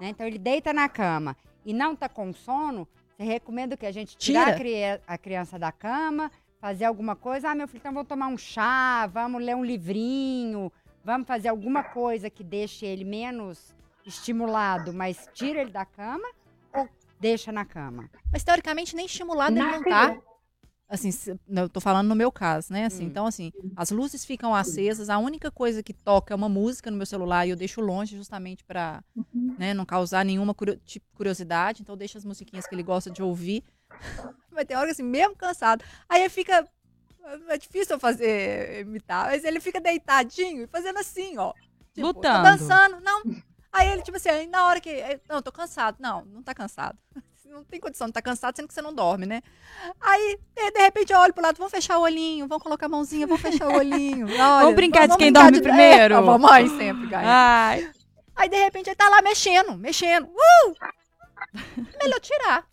Né? Então, ele deita na cama e não tá com sono, você recomenda que a gente tirar Tira. a, cri- a criança da cama, fazer alguma coisa. Ah, meu filho, então vamos tomar um chá, vamos ler um livrinho, vamos fazer alguma coisa que deixe ele menos estimulado, mas tira ele da cama ou deixa na cama? Mas teoricamente nem estimulado ele Na não tá. criança. Assim, eu tô falando no meu caso, né? Assim, Hum. Então, assim, as luzes ficam acesas, a única coisa que toca é uma música no meu celular e eu deixo longe justamente pra né, não causar nenhuma tipo, curiosidade. Então, deixa as musiquinhas que ele gosta de ouvir. Mas tem hora assim, mesmo cansado, aí ele fica. É difícil eu fazer, imitar, mas ele fica deitadinho e fazendo assim, ó. Tipo, Lutando. dançando, não. Aí ele, tipo assim, aí na hora que. Não, tô cansado. Não, não tá cansado. Não tem condição de estar cansado, sendo que você não dorme, né? Aí, de, de repente, eu olho pro lado, vamos fechar o olhinho, vamos colocar a mãozinha, vamos fechar o olhinho. Olha, Vamos brincar de quem dorme primeiro? É, a mamãe sempre, ganha. Ai, Aí, de repente, ele tá lá mexendo, mexendo. Uh! Melhor tirar.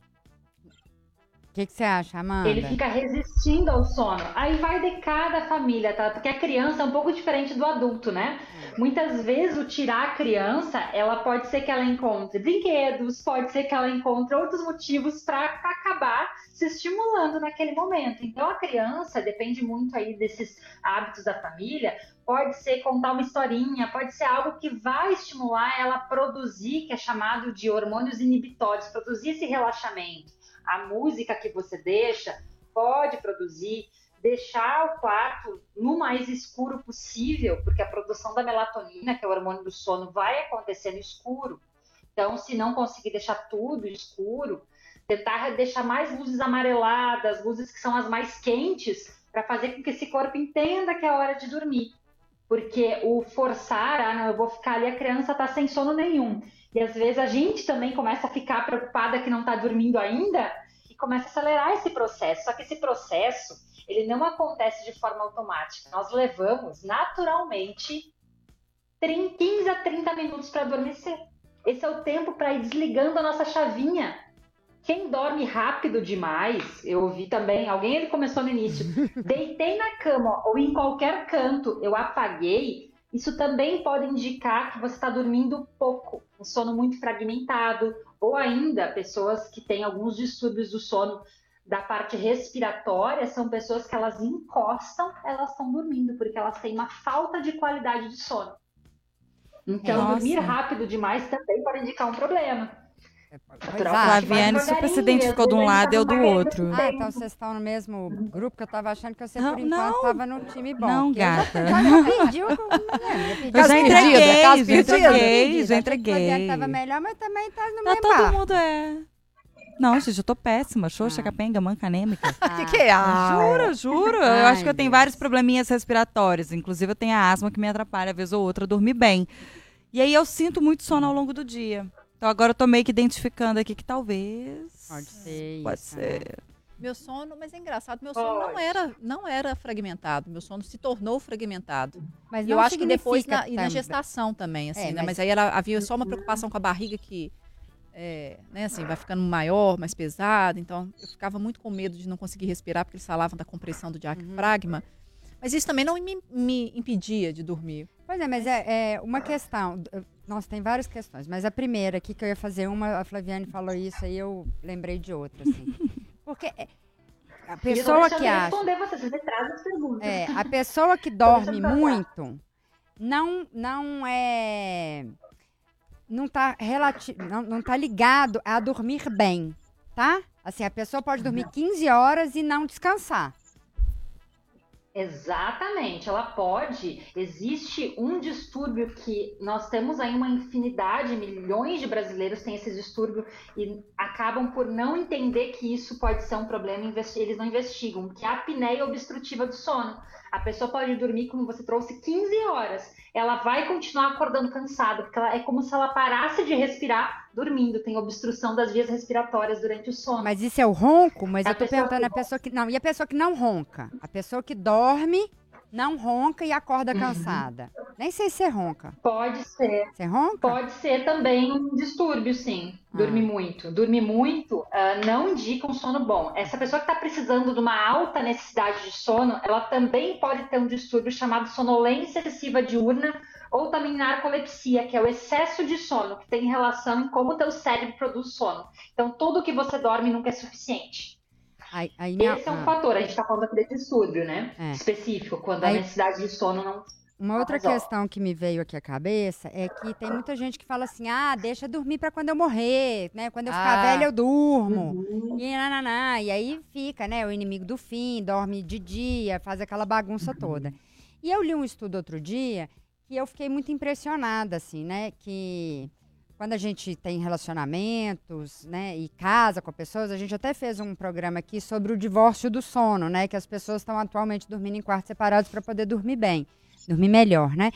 O que, que você acha, Amanda? Ele fica resistindo ao sono. Aí vai de cada família, tá? Porque a criança é um pouco diferente do adulto, né? Muitas vezes o tirar a criança, ela pode ser que ela encontre brinquedos, pode ser que ela encontre outros motivos para acabar se estimulando naquele momento. Então a criança depende muito aí desses hábitos da família. Pode ser contar uma historinha, pode ser algo que vai estimular ela a produzir, que é chamado de hormônios inibitórios, produzir esse relaxamento a música que você deixa pode produzir, deixar o quarto no mais escuro possível, porque a produção da melatonina, que é o hormônio do sono, vai acontecer no escuro. Então, se não conseguir deixar tudo escuro, tentar deixar mais luzes amareladas, luzes que são as mais quentes, para fazer com que esse corpo entenda que é hora de dormir. Porque o forçar, ah, não, eu vou ficar ali, a criança está sem sono nenhum. E às vezes a gente também começa a ficar preocupada que não está dormindo ainda e começa a acelerar esse processo. Só que esse processo, ele não acontece de forma automática. Nós levamos naturalmente 30, 15 a 30 minutos para adormecer. Esse é o tempo para ir desligando a nossa chavinha. Quem dorme rápido demais, eu ouvi também, alguém ele começou no início, deitei na cama ou em qualquer canto, eu apaguei, isso também pode indicar que você está dormindo pouco, um sono muito fragmentado, ou ainda pessoas que têm alguns distúrbios do sono da parte respiratória, são pessoas que elas encostam, elas estão dormindo, porque elas têm uma falta de qualidade de sono. Então, Nossa. dormir rápido demais também pode indicar um problema. É. Flaviane super se identificou de um lado e eu do outro. Ah, então vocês estão no mesmo grupo que eu tava achando que você, Não, por enquanto, não. tava no time bom. Não, porque eu já- gata. Pedi eu já. Eu já entreguei, já entreguei, já Achei que a Flaviane entreguei. tava melhor, mas também tá no Tá mesmo todo mundo é. Não, gente, eu tô péssima. Xoxa, Ah. capenga, manca anêmica. O que, que é? Ah, Juro, juro. eu Ai, acho que eu tenho Deus. vários probleminhas respiratórios. Inclusive, eu tenho a asma que me atrapalha, às vezes ou outra, a dormir bem. E aí eu sinto muito sono ao longo do dia. Então agora eu tô meio que identificando aqui que talvez. Pode ser Pode isso, né? ser. Meu sono, mas é engraçado, meu sono não era, não era fragmentado, meu sono se tornou fragmentado. Mas eu acho que depois na, e na gestação também, assim, É, né? mas- Mas aí era, havia só uma preocupação com a barriga que, é, né, assim, vai ficando maior, mais pesada. Então, eu ficava muito com medo de não conseguir respirar, porque eles falavam da compressão do diafragma. Mas isso também não me, me impedia de dormir. Pois é, mas é, é uma questão. Nossa, tem várias questões, mas a primeira aqui que eu ia fazer uma, a Flaviane falou isso aí eu lembrei de outra, assim. Porque é, a pessoa que acha. responder você, você traz as perguntas. É, a pessoa que dorme muito não não é não tá relati não, não tá ligado a dormir bem, tá? Assim, a pessoa pode dormir 15 horas e não descansar. Exatamente, ela pode. Existe um distúrbio que nós temos aí uma infinidade, milhões de brasileiros têm esse distúrbio e acabam por não entender que isso pode ser um problema, eles não investigam, que é a apneia obstrutiva do sono. A pessoa pode dormir, como você trouxe, 15 horas. Ela vai continuar acordando cansada, porque ela, é como se ela parasse de respirar dormindo. Tem obstrução das vias respiratórias durante o sono. Mas isso é o ronco, mas A eu tô perguntando a pessoa que não, e a pessoa que não ronca? A pessoa que dorme, não ronca e acorda Uhum. cansada. Nem sei se você ronca. Pode ser. Você ronca? Pode ser também um distúrbio, sim. Dormir Ah. muito. Dormir muito ah, não indica um sono bom. Essa pessoa que está precisando de uma alta necessidade de sono, ela também pode ter um distúrbio chamado sonolência excessiva diurna ou também narcolepsia, que é o excesso de sono, que tem relação em como o teu cérebro produz sono. Então, tudo que você dorme nunca é suficiente. Aí, aí minha- Esse é um ah. fator. A gente está falando aqui de distúrbio, né? É. Específico, quando a Aí- necessidade de sono não Uma outra Mas, questão que me veio aqui à cabeça é que tem muita gente que fala assim: ah, deixa dormir pra quando eu morrer, né? Quando eu ficar Ah. velha eu durmo. Uhum. E nananá. E aí fica, né? O inimigo do fim, dorme de dia, faz aquela bagunça toda. E eu li um estudo outro dia que eu fiquei muito impressionada, assim, né? Que quando a gente tem relacionamentos, né, e casa com pessoas, a gente até fez um programa aqui sobre o divórcio do sono, né, que as pessoas estão atualmente dormindo em quartos separados para poder dormir bem, dormir melhor, né?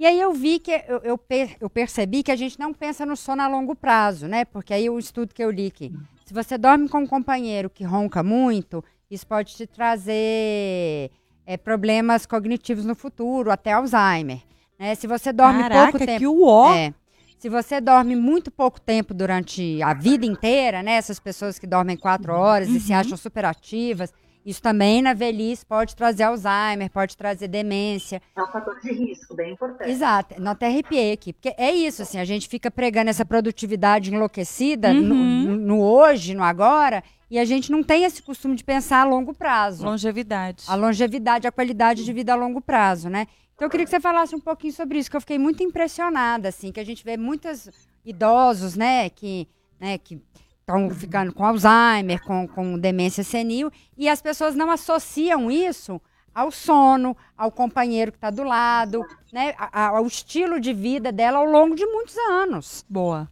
E aí eu vi que eu, eu, per- eu percebi que a gente não pensa no sono a longo prazo, né? Porque aí o estudo que eu li que se você dorme com um companheiro que ronca muito, isso pode te trazer é, problemas cognitivos no futuro, até Alzheimer. Né? Se você dorme Caraca, pouco tempo. que uó! É. Se você dorme muito pouco tempo durante a vida inteira, né? Essas pessoas que dormem quatro horas e se acham super ativas, isso também na velhice pode trazer Alzheimer, pode trazer demência. É um fator de risco, bem importante. Exato, não até arrepiei aqui, porque é isso, assim, a gente fica pregando essa produtividade enlouquecida no, Uhum. no- no hoje, no agora, e a gente não tem esse costume de pensar a longo prazo. Longevidade. A longevidade, a qualidade de vida a longo prazo, né? Então eu queria que você falasse um pouquinho sobre isso, que eu fiquei muito impressionada, assim, que a gente vê muitos idosos, né, que, né, que estão ficando com Alzheimer, com, com demência senil, e as pessoas não associam isso ao sono, ao companheiro que está do lado, né, ao estilo de vida dela ao longo de muitos anos. Boa.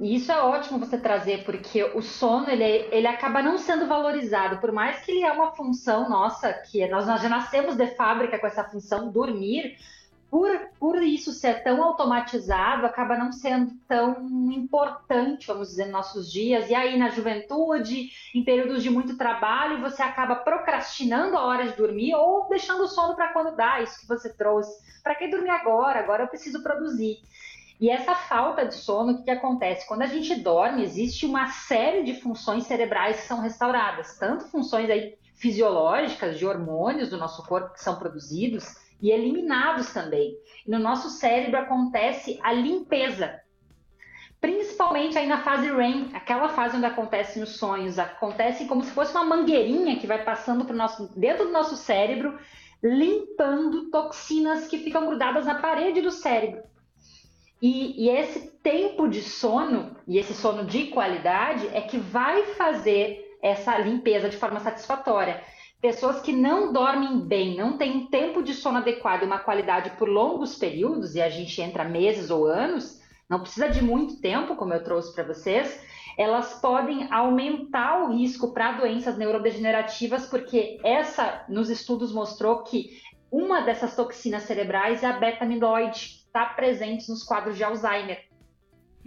Isso é ótimo você trazer, porque o sono ele, ele acaba não sendo valorizado, por mais que ele é uma função nossa, que nós, nós já nascemos de fábrica com essa função, dormir, por, por isso ser tão automatizado, acaba não sendo tão importante, vamos dizer, nos nossos dias. E aí, na juventude, em períodos de muito trabalho, você acaba procrastinando a hora de dormir ou deixando o sono para quando dá, isso que você trouxe. Para que dormir agora? Agora eu preciso produzir. E essa falta de sono, o que, que acontece? Quando a gente dorme, existe uma série de funções cerebrais que são restauradas, tanto funções aí fisiológicas, de hormônios do nosso corpo que são produzidos e eliminados também. No nosso cérebro acontece a limpeza, principalmente aí na fase REM, aquela fase onde acontecem os sonhos, acontece como se fosse uma mangueirinha que vai passando pro nosso, dentro do nosso cérebro, limpando toxinas que ficam grudadas na parede do cérebro. E, e, esse tempo de sono, e esse sono de qualidade, é que vai fazer essa limpeza de forma satisfatória. Pessoas que não dormem bem, não têm um tempo de sono adequado e uma qualidade por longos períodos, e a gente entra meses ou anos, não precisa de muito tempo, como eu trouxe para vocês, elas podem aumentar o risco para doenças neurodegenerativas, porque essa, nos estudos, mostrou que uma dessas toxinas cerebrais é a beta-amiloide, está presente nos quadros de Alzheimer.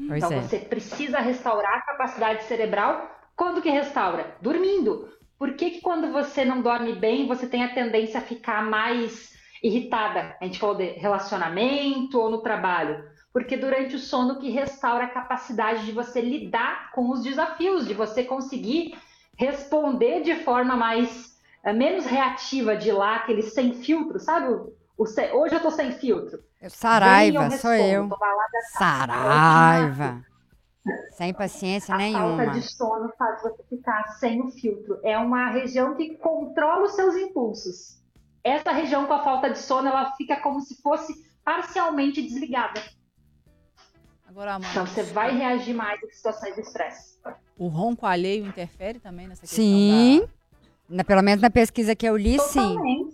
Pois então é. você precisa restaurar a capacidade cerebral Quando que restaura? Dormindo. Por que, que quando você não dorme bem, você tem a tendência a ficar mais irritada? A gente falou de relacionamento ou no trabalho. Porque durante o sono que restaura a capacidade de você lidar com os desafios, de você conseguir responder de forma mais é, menos reativa de lá, aquele sem filtro, sabe? O. Hoje eu tô sem filtro. Eu, Saraiva, Vem, sou eu. Saraiva. Sem paciência A nenhuma. falta de sono faz você ficar sem o filtro. É uma região que controla os seus impulsos. Essa região com a falta de sono, ela fica como se fosse parcialmente desligada. Agora, Amanda, Então você vai reagir mais em situações de estresse. o ronco alheio interfere também nessa questão Sim. da... Na- pelo menos na pesquisa que eu li, sim.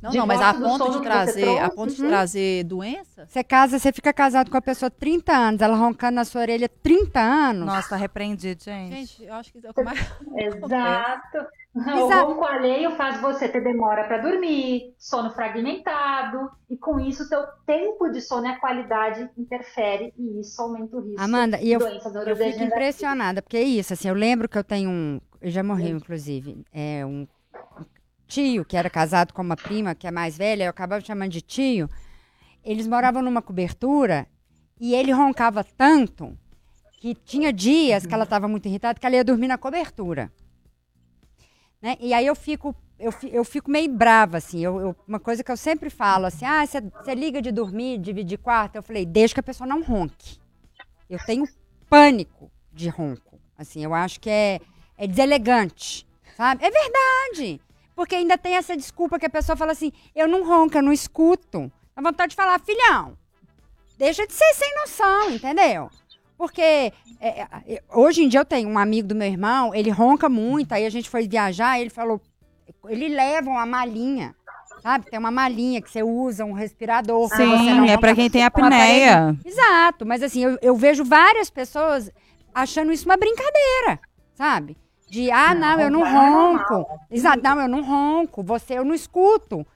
Não, De não, mas a ponto de trazer, a ponto de uhum. trazer doença? Você casa, você fica casado com a pessoa 30 anos, ela roncando na sua orelha 30 anos. Nossa, tá repreendido, gente. Gente, eu acho que é o que mais... Exato. O ronco alheio faz você ter demora para dormir, sono fragmentado, e com isso o teu tempo de sono e a qualidade interfere, e isso aumenta o risco Amanda, e de eu, eu fico impressionada, porque é isso, assim, eu lembro que eu tenho um. Ele já morreu, inclusive. É um tio que era casado com uma prima que é mais velha, eu acabava chamando de tio. Eles moravam numa cobertura e ele roncava tanto que tinha dias que ela estava muito irritada que ela ia dormir na cobertura. Né? E aí eu fico, eu, eu fico meio brava, assim. Eu, eu- uma coisa que eu sempre falo, assim, ah, você liga de dormir, dividir quarto. Eu falei, deixa que a pessoa não ronque. Eu tenho pânico de ronco. Assim, eu acho que é, é deselegante, sabe? É verdade. Porque ainda tem essa desculpa que a pessoa fala assim, eu não ronco, eu não escuto. Dá vontade de falar, filhão, deixa de ser sem noção, entendeu? Porque é, é, hoje em dia eu tenho um amigo do meu irmão, ele ronca muito, aí a gente foi viajar, ele falou, ele leva uma malinha, sabe? Tem uma malinha que você usa, um respirador. Sim, é pra quem tem apneia. Exato, mas assim, eu, eu vejo várias pessoas achando isso uma brincadeira, sabe? De, ah, não, eu não roncar é ronco. Exato, não, eu não ronco, você, eu não escuto.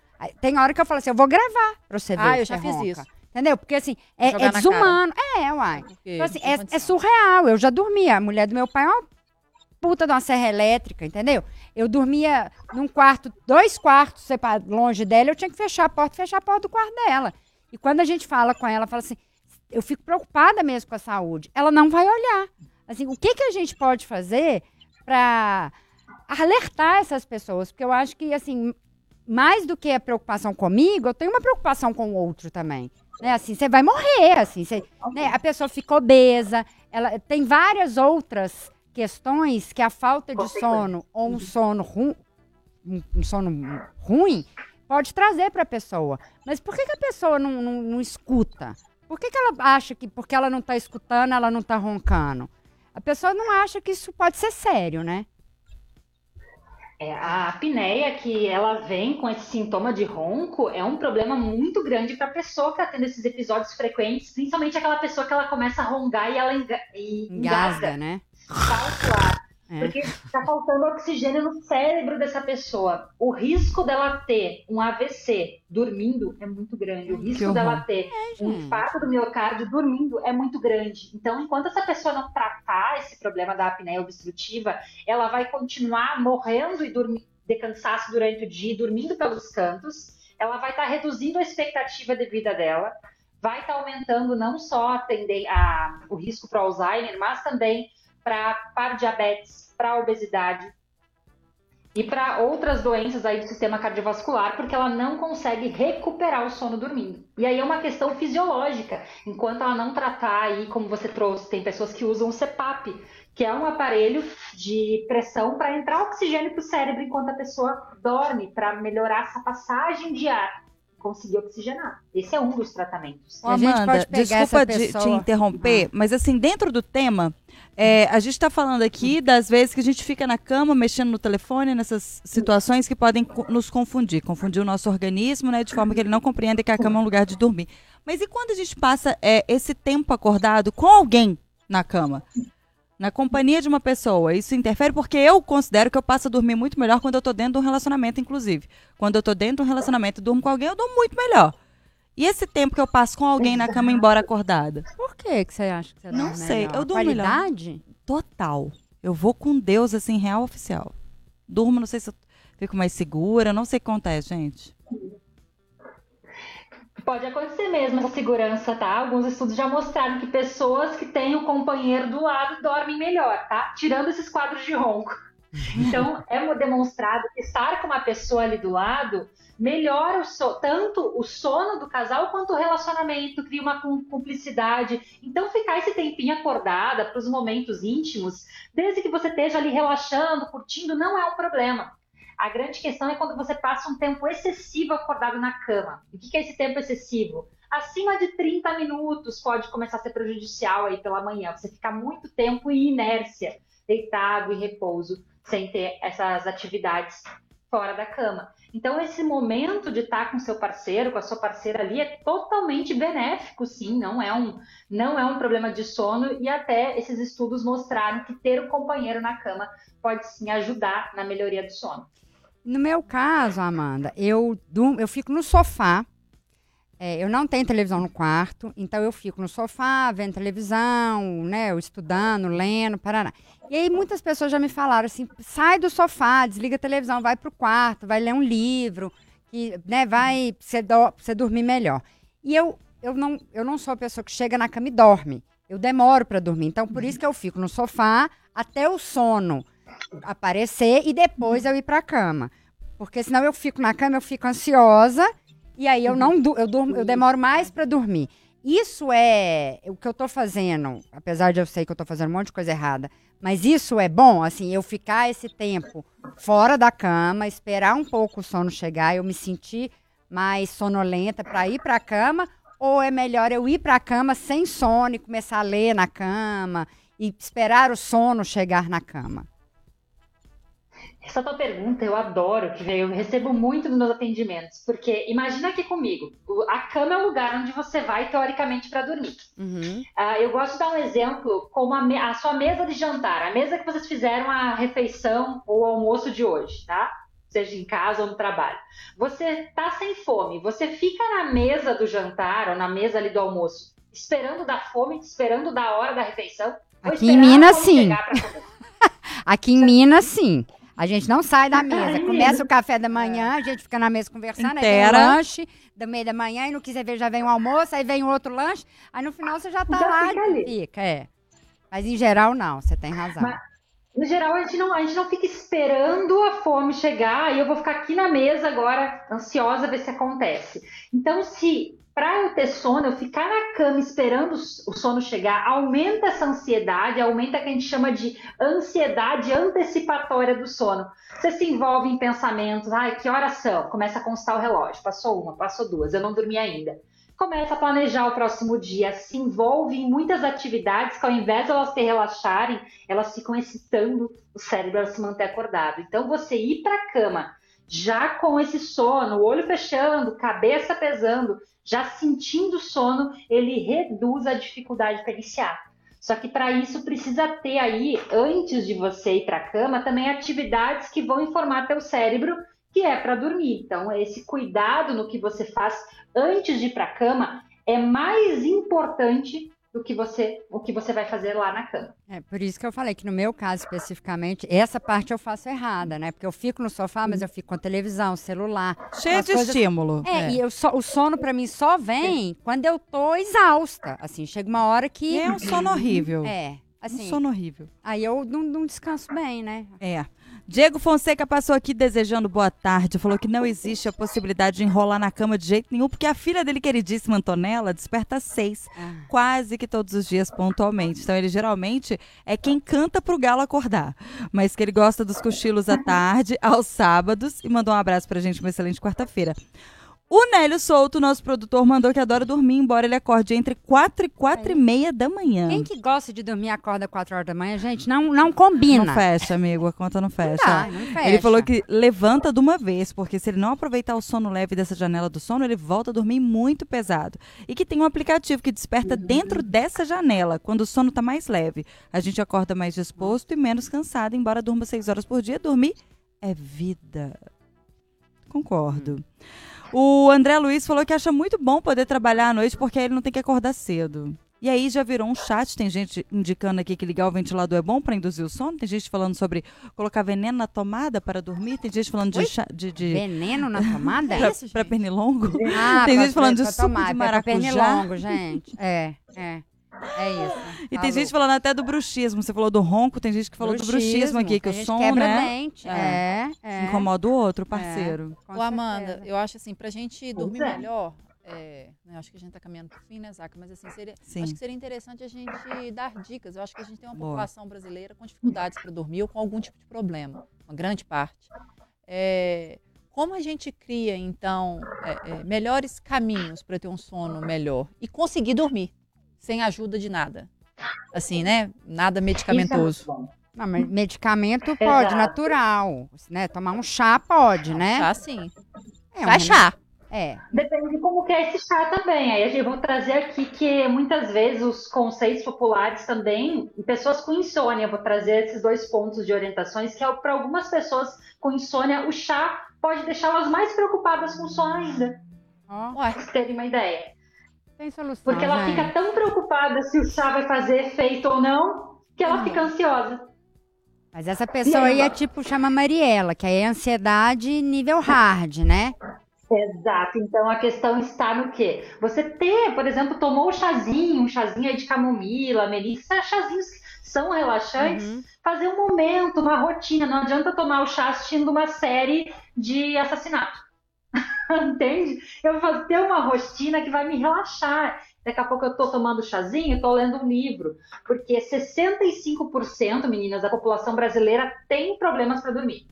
Tem hora que eu falo assim, eu vou gravar pra você ver. Ah, eu já fiz ronca. isso. Entendeu? Porque assim, é, é cara. desumano. É, uai. Porque Então, assim, não é, é surreal. Eu já dormia. A mulher do meu pai é uma puta de uma serra elétrica, entendeu? Eu dormia num quarto, dois quartos separados, longe dela, eu tinha que fechar a porta, fechar a porta do quarto dela. E quando a gente fala com ela, fala assim, eu fico preocupada mesmo com a saúde. Ela não vai olhar. Assim, o que, que a gente pode fazer para alertar essas pessoas? Porque eu acho que, assim, mais do que a preocupação comigo, eu tenho uma preocupação com o outro também. Né? Assim, você vai morrer, assim, você- né? a pessoa fica obesa, ela tem várias outras questões que a falta de sono ou um sono ruim, um sono ruim pode trazer para a pessoa. Mas por que, que a pessoa não, não, não escuta? Por que, que ela acha que porque ela não está escutando, ela não está roncando? A pessoa não acha que isso pode ser sério, né? É, a apneia, que ela vem com esse sintoma de ronco, é um problema muito grande para a pessoa que está tendo esses episódios frequentes, principalmente aquela pessoa que ela começa a rongar e ela enga e Engasga, engasga, né? É. Porque está faltando oxigênio no cérebro dessa pessoa. O risco dela ter um AVC dormindo é muito grande. O risco dela ter um gente. infarto do miocárdio dormindo é muito grande. Então, enquanto essa pessoa não tratar esse problema da apneia obstrutiva, ela vai continuar morrendo e de cansaço durante o dia, e dormindo pelos cantos. Ela vai estar reduzindo a expectativa de vida dela, vai estar aumentando não só a- o risco para Alzheimer, mas também para para diabetes, para obesidade e para outras doenças aí do sistema cardiovascular, porque ela não consegue recuperar o sono dormindo. E aí é uma questão fisiológica. Enquanto ela não tratar aí, como você trouxe, tem pessoas que usam o CPAP, que é um aparelho de pressão para entrar oxigênio para o cérebro enquanto a pessoa dorme, para melhorar essa passagem de ar, conseguir oxigenar. Esse é um dos tratamentos. Ô, A gente Amanda, pode pegar desculpa essa de te interromper, mas assim, dentro do tema, é, a gente está falando aqui das vezes que a gente fica na cama mexendo no telefone, nessas situações que podem nos confundir, confundir o nosso organismo, né, de forma que ele não compreenda que a cama é um lugar de dormir. Mas e quando a gente passa é, esse tempo acordado com alguém na cama? Na companhia de uma pessoa, isso interfere porque eu considero que eu passo a dormir muito melhor quando eu estou dentro de um relacionamento, inclusive. Quando eu estou dentro de um relacionamento e durmo com alguém, eu durmo muito melhor. E esse tempo que eu passo com alguém na cama embora acordada? Por que, que você acha que você Não dorme sei, melhor? eu durmo melhor. Qualidade? Total. Eu vou com Deus, assim, real oficial. Durmo, não sei se eu fico mais segura, não sei o que acontece, gente. Pode acontecer mesmo essa segurança, tá? Alguns estudos já mostraram que pessoas que têm o companheiro do lado dormem melhor, tá? Tirando esses quadros de ronco. Então, é demonstrado que estar com uma pessoa ali do lado melhora o so tanto o sono do casal quanto o relacionamento, cria uma cumplicidade. Então, ficar esse tempinho acordada para os momentos íntimos, desde que você esteja ali relaxando, curtindo, não é um problema. A grande questão é quando você passa um tempo excessivo acordado na cama. O que é esse tempo excessivo? Acima de 30 minutos pode começar a ser prejudicial aí pela manhã. Você ficar muito tempo em inércia, deitado, em repouso, sem ter essas atividades fora da cama. Então, esse momento de estar com seu parceiro, com a sua parceira ali, é totalmente benéfico, sim, não é um, não é um problema de sono, e até esses estudos mostraram que ter um companheiro na cama pode sim ajudar na melhoria do sono. No meu caso, Amanda, eu, eu fico no sofá. É, eu não tenho televisão no quarto, então eu fico no sofá, vendo televisão, né, estudando, lendo, parará. E aí muitas pessoas já me falaram assim, sai do sofá, desliga a televisão, vai pro quarto, vai ler um livro, que, né, vai você, do, você dormir melhor. E eu, eu, não, eu não sou a pessoa que chega na cama e dorme. Eu demoro para dormir. Então, por isso que eu fico no sofá até o sono aparecer e depois eu ir para a cama. Porque senão eu fico na cama, eu fico ansiosa e aí eu não eu durmo, eu demoro mais para dormir. Isso é o que eu tô fazendo, apesar de eu sei que eu tô fazendo um monte de coisa errada, mas isso é bom, assim, eu ficar esse tempo fora da cama, esperar um pouco o sono chegar, eu me sentir mais sonolenta para ir para a cama, ou é melhor eu ir para a cama sem sono e começar a ler na cama e esperar o sono chegar na cama? Essa tua pergunta eu adoro, que eu recebo muito nos meus atendimentos, porque imagina aqui comigo, a cama é o lugar onde você vai teoricamente para dormir. Uhum. Uh, eu gosto de dar um exemplo como a, a, sua mesa de jantar, a mesa que vocês fizeram a refeição ou o almoço de hoje, tá? Seja em casa ou no trabalho. Você tá sem fome, você fica na mesa do jantar ou na mesa ali do almoço, esperando da fome, esperando da hora da refeição. Aqui em Minas, sim. Aqui em Minas, sim. A gente não sai da mesa. Começa o café da manhã, a gente fica na mesa conversando, Inteira. aí vem o lanche do meio da manhã, e no quiser ver já vem o almoço, aí vem o outro lanche, aí no final você já tá já lá fica e fica, é. Mas em geral não, você tem razão. Mas, no geral, a gente, não, a gente não fica esperando a fome chegar e eu vou ficar aqui na mesa agora, ansiosa, ver se acontece. Então, se para eu ter sono, eu ficar na cama esperando o sono chegar, aumenta essa ansiedade, aumenta o que a gente chama de ansiedade antecipatória do sono. Você se envolve em pensamentos, ai, que horas são? Começa a constar o relógio, passou uma, passou duas, eu não dormi ainda. Começa a planejar o próximo dia, se envolve em muitas atividades que ao invés de elas te relaxarem, elas ficam excitando o cérebro a se manter acordado. Então, você ir para a cama já com esse sono, olho fechando, cabeça pesando, já sentindo sono, ele reduz a dificuldade para iniciar. Só que para isso precisa ter aí, antes de você ir para a cama, também atividades que vão informar teu cérebro que é para dormir. Então, esse cuidado no que você faz antes de ir para a cama é mais importante do que você o que você vai fazer lá na cama. É por isso que eu falei que no meu caso especificamente, essa parte eu faço errada, né? Porque eu fico no sofá, mas eu fico com a televisão, celular. Cheio de coisas... estímulo. É, é, e eu só, o sono para mim só vem quando eu tô exausta. Assim, chega uma hora que. É um sono horrível. É. Assim, um sono horrível. Aí eu não, não descanso bem, né? É. Diego Fonseca passou aqui desejando boa tarde. Falou que não existe a possibilidade de enrolar na cama de jeito nenhum, porque a filha dele, queridíssima Antonella, desperta às seis, ah. quase que todos os dias pontualmente. Então ele geralmente é quem canta pro galo acordar. Mas que ele gosta dos cochilos à tarde, aos sábados, e mandou um abraço pra gente, uma excelente quarta-feira. O Nélio Souto, nosso produtor, mandou que adora dormir, embora ele acorde entre 4 e 4 e meia da manhã. Quem que gosta de dormir acorda 4 horas da manhã, gente? Não, não combina. Não fecha, amigo. A conta não fecha. Não, dá, não fecha. Ele falou que levanta de uma vez, porque se ele não aproveitar o sono leve dessa janela do sono, ele volta a dormir muito pesado. E que tem um aplicativo que desperta dentro dessa janela, quando o sono está mais leve. A gente acorda mais disposto e menos cansado, embora durma 6 horas por dia. Dormir é vida. Concordo. Hum. O André Luiz falou que acha muito bom poder trabalhar à noite porque aí ele não tem que acordar cedo. E aí já virou um chat, tem gente indicando aqui que ligar o ventilador é bom para induzir o sono, tem gente falando sobre colocar veneno na tomada para dormir, tem gente falando de, chá, de, de Veneno na tomada? pra, isso, pra pernilongo. Ah, Tem pra- gente falando de pra suco tomar, de é pra maracujá. pernilongo, gente. É, é. É isso. E tem gente falando até do bruxismo. Você falou do ronco, tem gente que falou do bruxismo aqui, que o som, quebra né, dente. É, é. incomoda o outro, parceiro. com Ô, Amanda, eu acho assim, pra gente dormir é. melhor, é, né, acho que a gente tá caminhando pro fim, né, Zaca? Mas assim, seria, Sim. acho que seria interessante a gente dar dicas. Eu acho que a gente tem uma Boa. população brasileira com dificuldades para dormir ou com algum tipo de problema, uma grande parte. É, como a gente cria, então, é, é, melhores caminhos para ter um sono melhor e conseguir dormir sem ajuda de nada? Assim, né? Nada é medicamentoso. bom. Não, mas medicamento pode, Exato. natural. Né? Tomar um chá pode, né? Chá sim. É, um Chá, chá. É. Depende de como que é esse chá também. Aí eu vou trazer aqui que muitas vezes os conceitos populares também, em pessoas com insônia, eu vou trazer esses dois pontos de orientações, que é para algumas pessoas com insônia, o chá pode deixá-las mais preocupadas com o sono ainda, Ué, pra vocês terem uma ideia. Tem solução. Porque ela gente. fica tão preocupada se o chá vai fazer efeito ou não, que ela fica ansiosa. Mas essa pessoa aí é tipo, chama Mariela, que aí é ansiedade nível hard, né? Exato. Então a questão está no quê? Você ter, por exemplo, tomou um chazinho, um chazinho aí de camomila, melissa, chazinhos que são relaxantes, Uhum. fazer um momento, uma rotina. Não adianta tomar o chá assistindo uma série de assassinato. Entende? Eu vou ter uma rotina que vai me relaxar. Daqui a pouco eu tô tomando chazinho, tô lendo um livro. Porque 65%, meninas, da população brasileira tem problemas para dormir.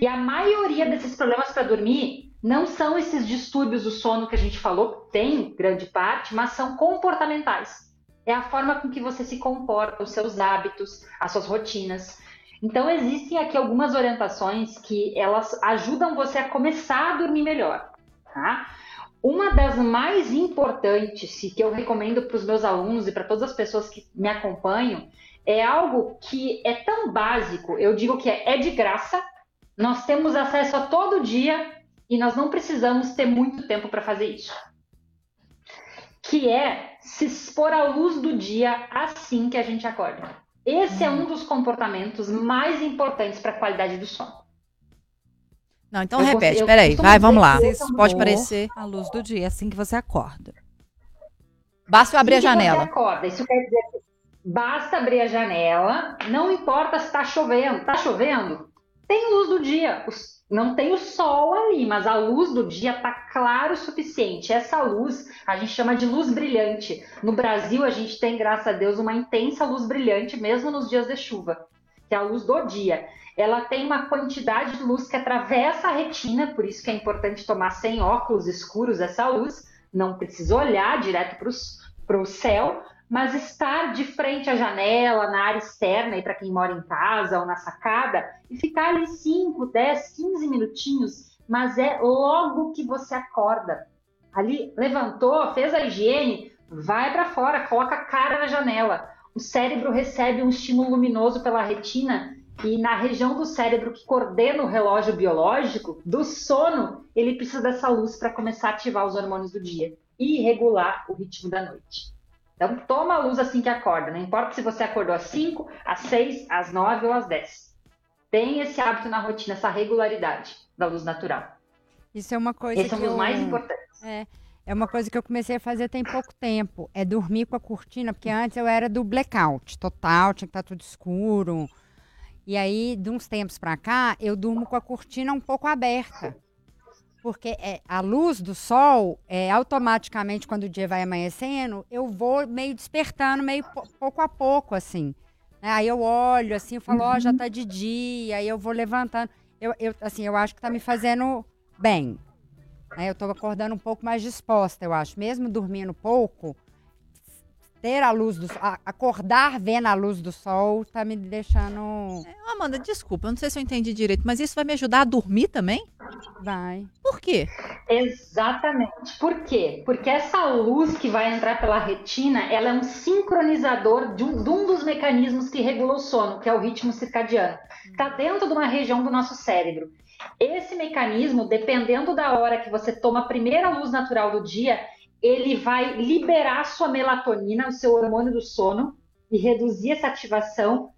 E a maioria desses problemas para dormir não são esses distúrbios do sono que a gente falou, tem grande parte, mas são comportamentais. É a forma com que você se comporta, os seus hábitos, as suas rotinas. Então existem aqui algumas orientações que elas ajudam você a começar a dormir melhor, tá? Uma das mais importantes e que eu recomendo para os meus alunos e para todas as pessoas que me acompanham é algo que é tão básico, eu digo que é, é de graça, nós temos acesso a todo dia e nós não precisamos ter muito tempo para fazer isso. Que é se expor à luz do dia assim que a gente acorda. Esse é um dos comportamentos mais importantes para a qualidade do sono. Não, então Eu repete, peraí, vai, vamos lá. Pode parecer. A luz do dia, assim que você acorda. Basta eu abrir a Assim que Você janela. acorda. Isso quer dizer que basta abrir a janela, não importa se está chovendo. Está chovendo? Tem luz do dia. Os- Não tem o sol ali, mas a luz do dia está claro o suficiente. Essa luz a gente chama de luz brilhante. No Brasil, a gente tem, graças a Deus, uma intensa luz brilhante, mesmo nos dias de chuva, que é a luz do dia. Ela tem uma quantidade de luz que atravessa a retina, por isso que é importante tomar sem óculos escuros essa luz. Não precisa olhar direto para o céu, mas estar de frente à janela, na área externa, e para quem mora em casa ou na sacada, e ficar ali 5, 10, 15 minutinhos, mas é logo que você acorda. Ali levantou, fez a higiene, vai para fora, coloca a cara na janela. O cérebro recebe um estímulo luminoso pela retina e na região do cérebro que coordena o relógio biológico do sono, ele precisa dessa luz para começar a ativar os hormônios do dia e regular o ritmo da noite. Então, toma a luz assim que acorda. Não importa se você acordou às 5, às 6, às 9 ou às 10. Tem esse hábito na rotina, essa regularidade da luz natural. Isso é uma coisa Esse é um que eu... mais importantes. É uma coisa que eu comecei a fazer tem pouco tempo. É dormir com a cortina, porque antes eu era do blackout total, tinha que estar tudo escuro. E aí, de uns tempos pra cá, eu durmo com a cortina um pouco aberta. Porque é, a luz do sol, é, automaticamente, quando o dia vai amanhecendo, eu vou meio despertando, meio po- pouco a pouco, assim. né? Aí eu olho, assim, eu falo, ó, já tá de dia, aí eu vou levantando. Eu, eu, assim, eu acho que tá me fazendo bem. né? Eu tô acordando um pouco mais disposta, eu acho. Mesmo dormindo pouco, ter a luz do sol, acordar vendo a luz do sol, tá me deixando. Amanda, desculpa, eu não sei se eu entendi direito, mas isso vai me ajudar a dormir também? Vai. Por quê? Exatamente. Por quê? Porque essa luz que vai entrar pela retina, ela é um sincronizador de um, de um dos mecanismos que regula o sono, que é o ritmo circadiano. Está dentro de uma região do nosso cérebro. Esse mecanismo, dependendo da hora que você toma a primeira luz natural do dia, ele vai liberar sua melatonina, o seu hormônio do sono, e reduzir essa ativação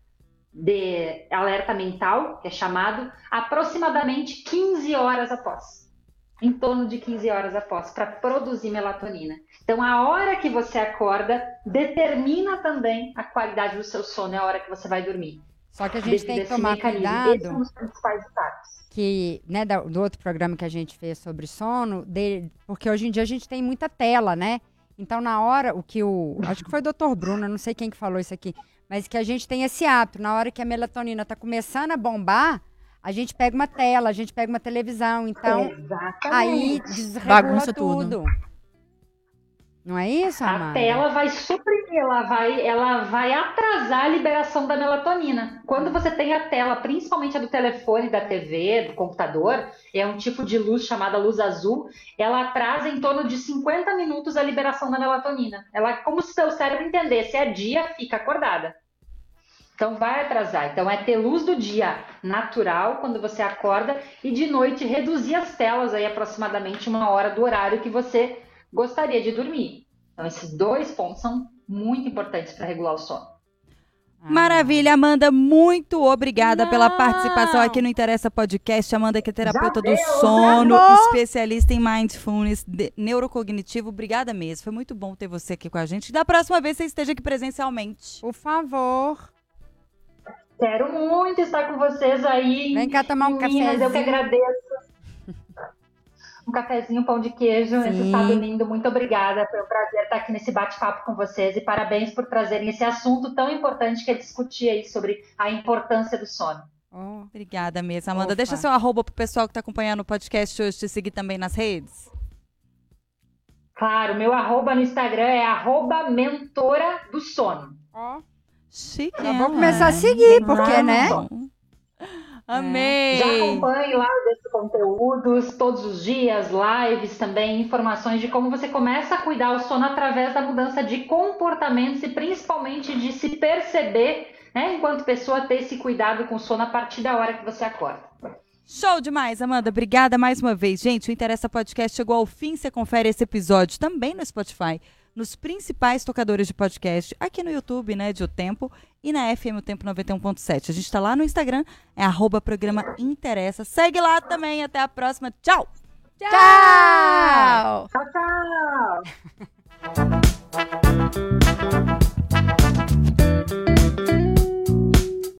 de alerta mental, que é chamado, aproximadamente 15 horas após. Em torno de 15 horas após, para produzir melatonina. Então, a hora que você acorda determina também a qualidade do seu sono, é a hora que você vai dormir. Só que a gente tem que tomar cuidado. Esses são os principais. Que, né, da- do outro programa que a gente fez sobre sono, de- porque hoje em dia a gente tem muita tela, né? Então, na hora, o que o. Acho que foi o doutor Bruno, não sei quem que falou isso aqui, mas que a gente tem esse hábito, na hora que a melatonina tá começando a bombar, a gente pega uma tela, a gente pega uma televisão, então Exatamente. aí desregula Bagunça tudo. tudo. Não é isso, A Amanda? tela vai suprimir, ela vai, ela vai atrasar a liberação da melatonina. Quando você tem a tela, principalmente a do telefone, da TV, do computador, é um tipo de luz chamada luz azul, ela atrasa em torno de 50 minutos a liberação da melatonina. Ela, como se seu cérebro entendesse, é dia, fica acordada. Então vai atrasar. Então é ter luz do dia natural quando você acorda e de noite reduzir as telas aí aproximadamente uma hora do horário que você gostaria de dormir. Então esses dois pontos são muito importantes para regular o sono. Ah. Maravilha, Amanda, muito obrigada pela Não. participação aqui no Interessa Podcast. Amanda, que é terapeuta do deu, sono, especialista em mindfulness de- neurocognitivo. Obrigada mesmo. Foi muito bom ter você aqui com a gente. Da próxima vez você esteja aqui presencialmente. Por favor. Quero muito estar com vocês aí. Vem cá tomar um Minas, Eu que agradeço. Um cafezinho, um pão de queijo, esse Sim. sábado lindo. Muito obrigada. Foi um prazer estar aqui nesse bate-papo com vocês e parabéns por trazerem esse assunto tão importante que é discutir aí sobre a importância do sono. Oh. Obrigada mesmo, Amanda. Opa. Deixa seu arroba pro pessoal que está acompanhando o podcast hoje te seguir também nas redes. Claro, meu arroba no Instagram é arroba mentora do sono. Ó. Chique. Já vou ela. começar a seguir, porque, Ah, né? bom. Amei. Já acompanhe lá esses conteúdos todos os dias, lives também, informações de como você começa a cuidar o sono através da mudança de comportamentos e principalmente de se perceber, né, enquanto pessoa, ter esse cuidado com o sono a partir da hora que você acorda. Show demais, Amanda. Obrigada mais uma vez. Gente, o Interessa Podcast chegou ao fim. Você confere esse episódio também no Spotify, nos principais tocadores de podcast, aqui no YouTube, né, de O Tempo, e na FM O Tempo 91.7. A gente está lá no Instagram, é arroba programa Interessa. Segue lá também, até a próxima. Tchau! Tchau! Tchau, tchau!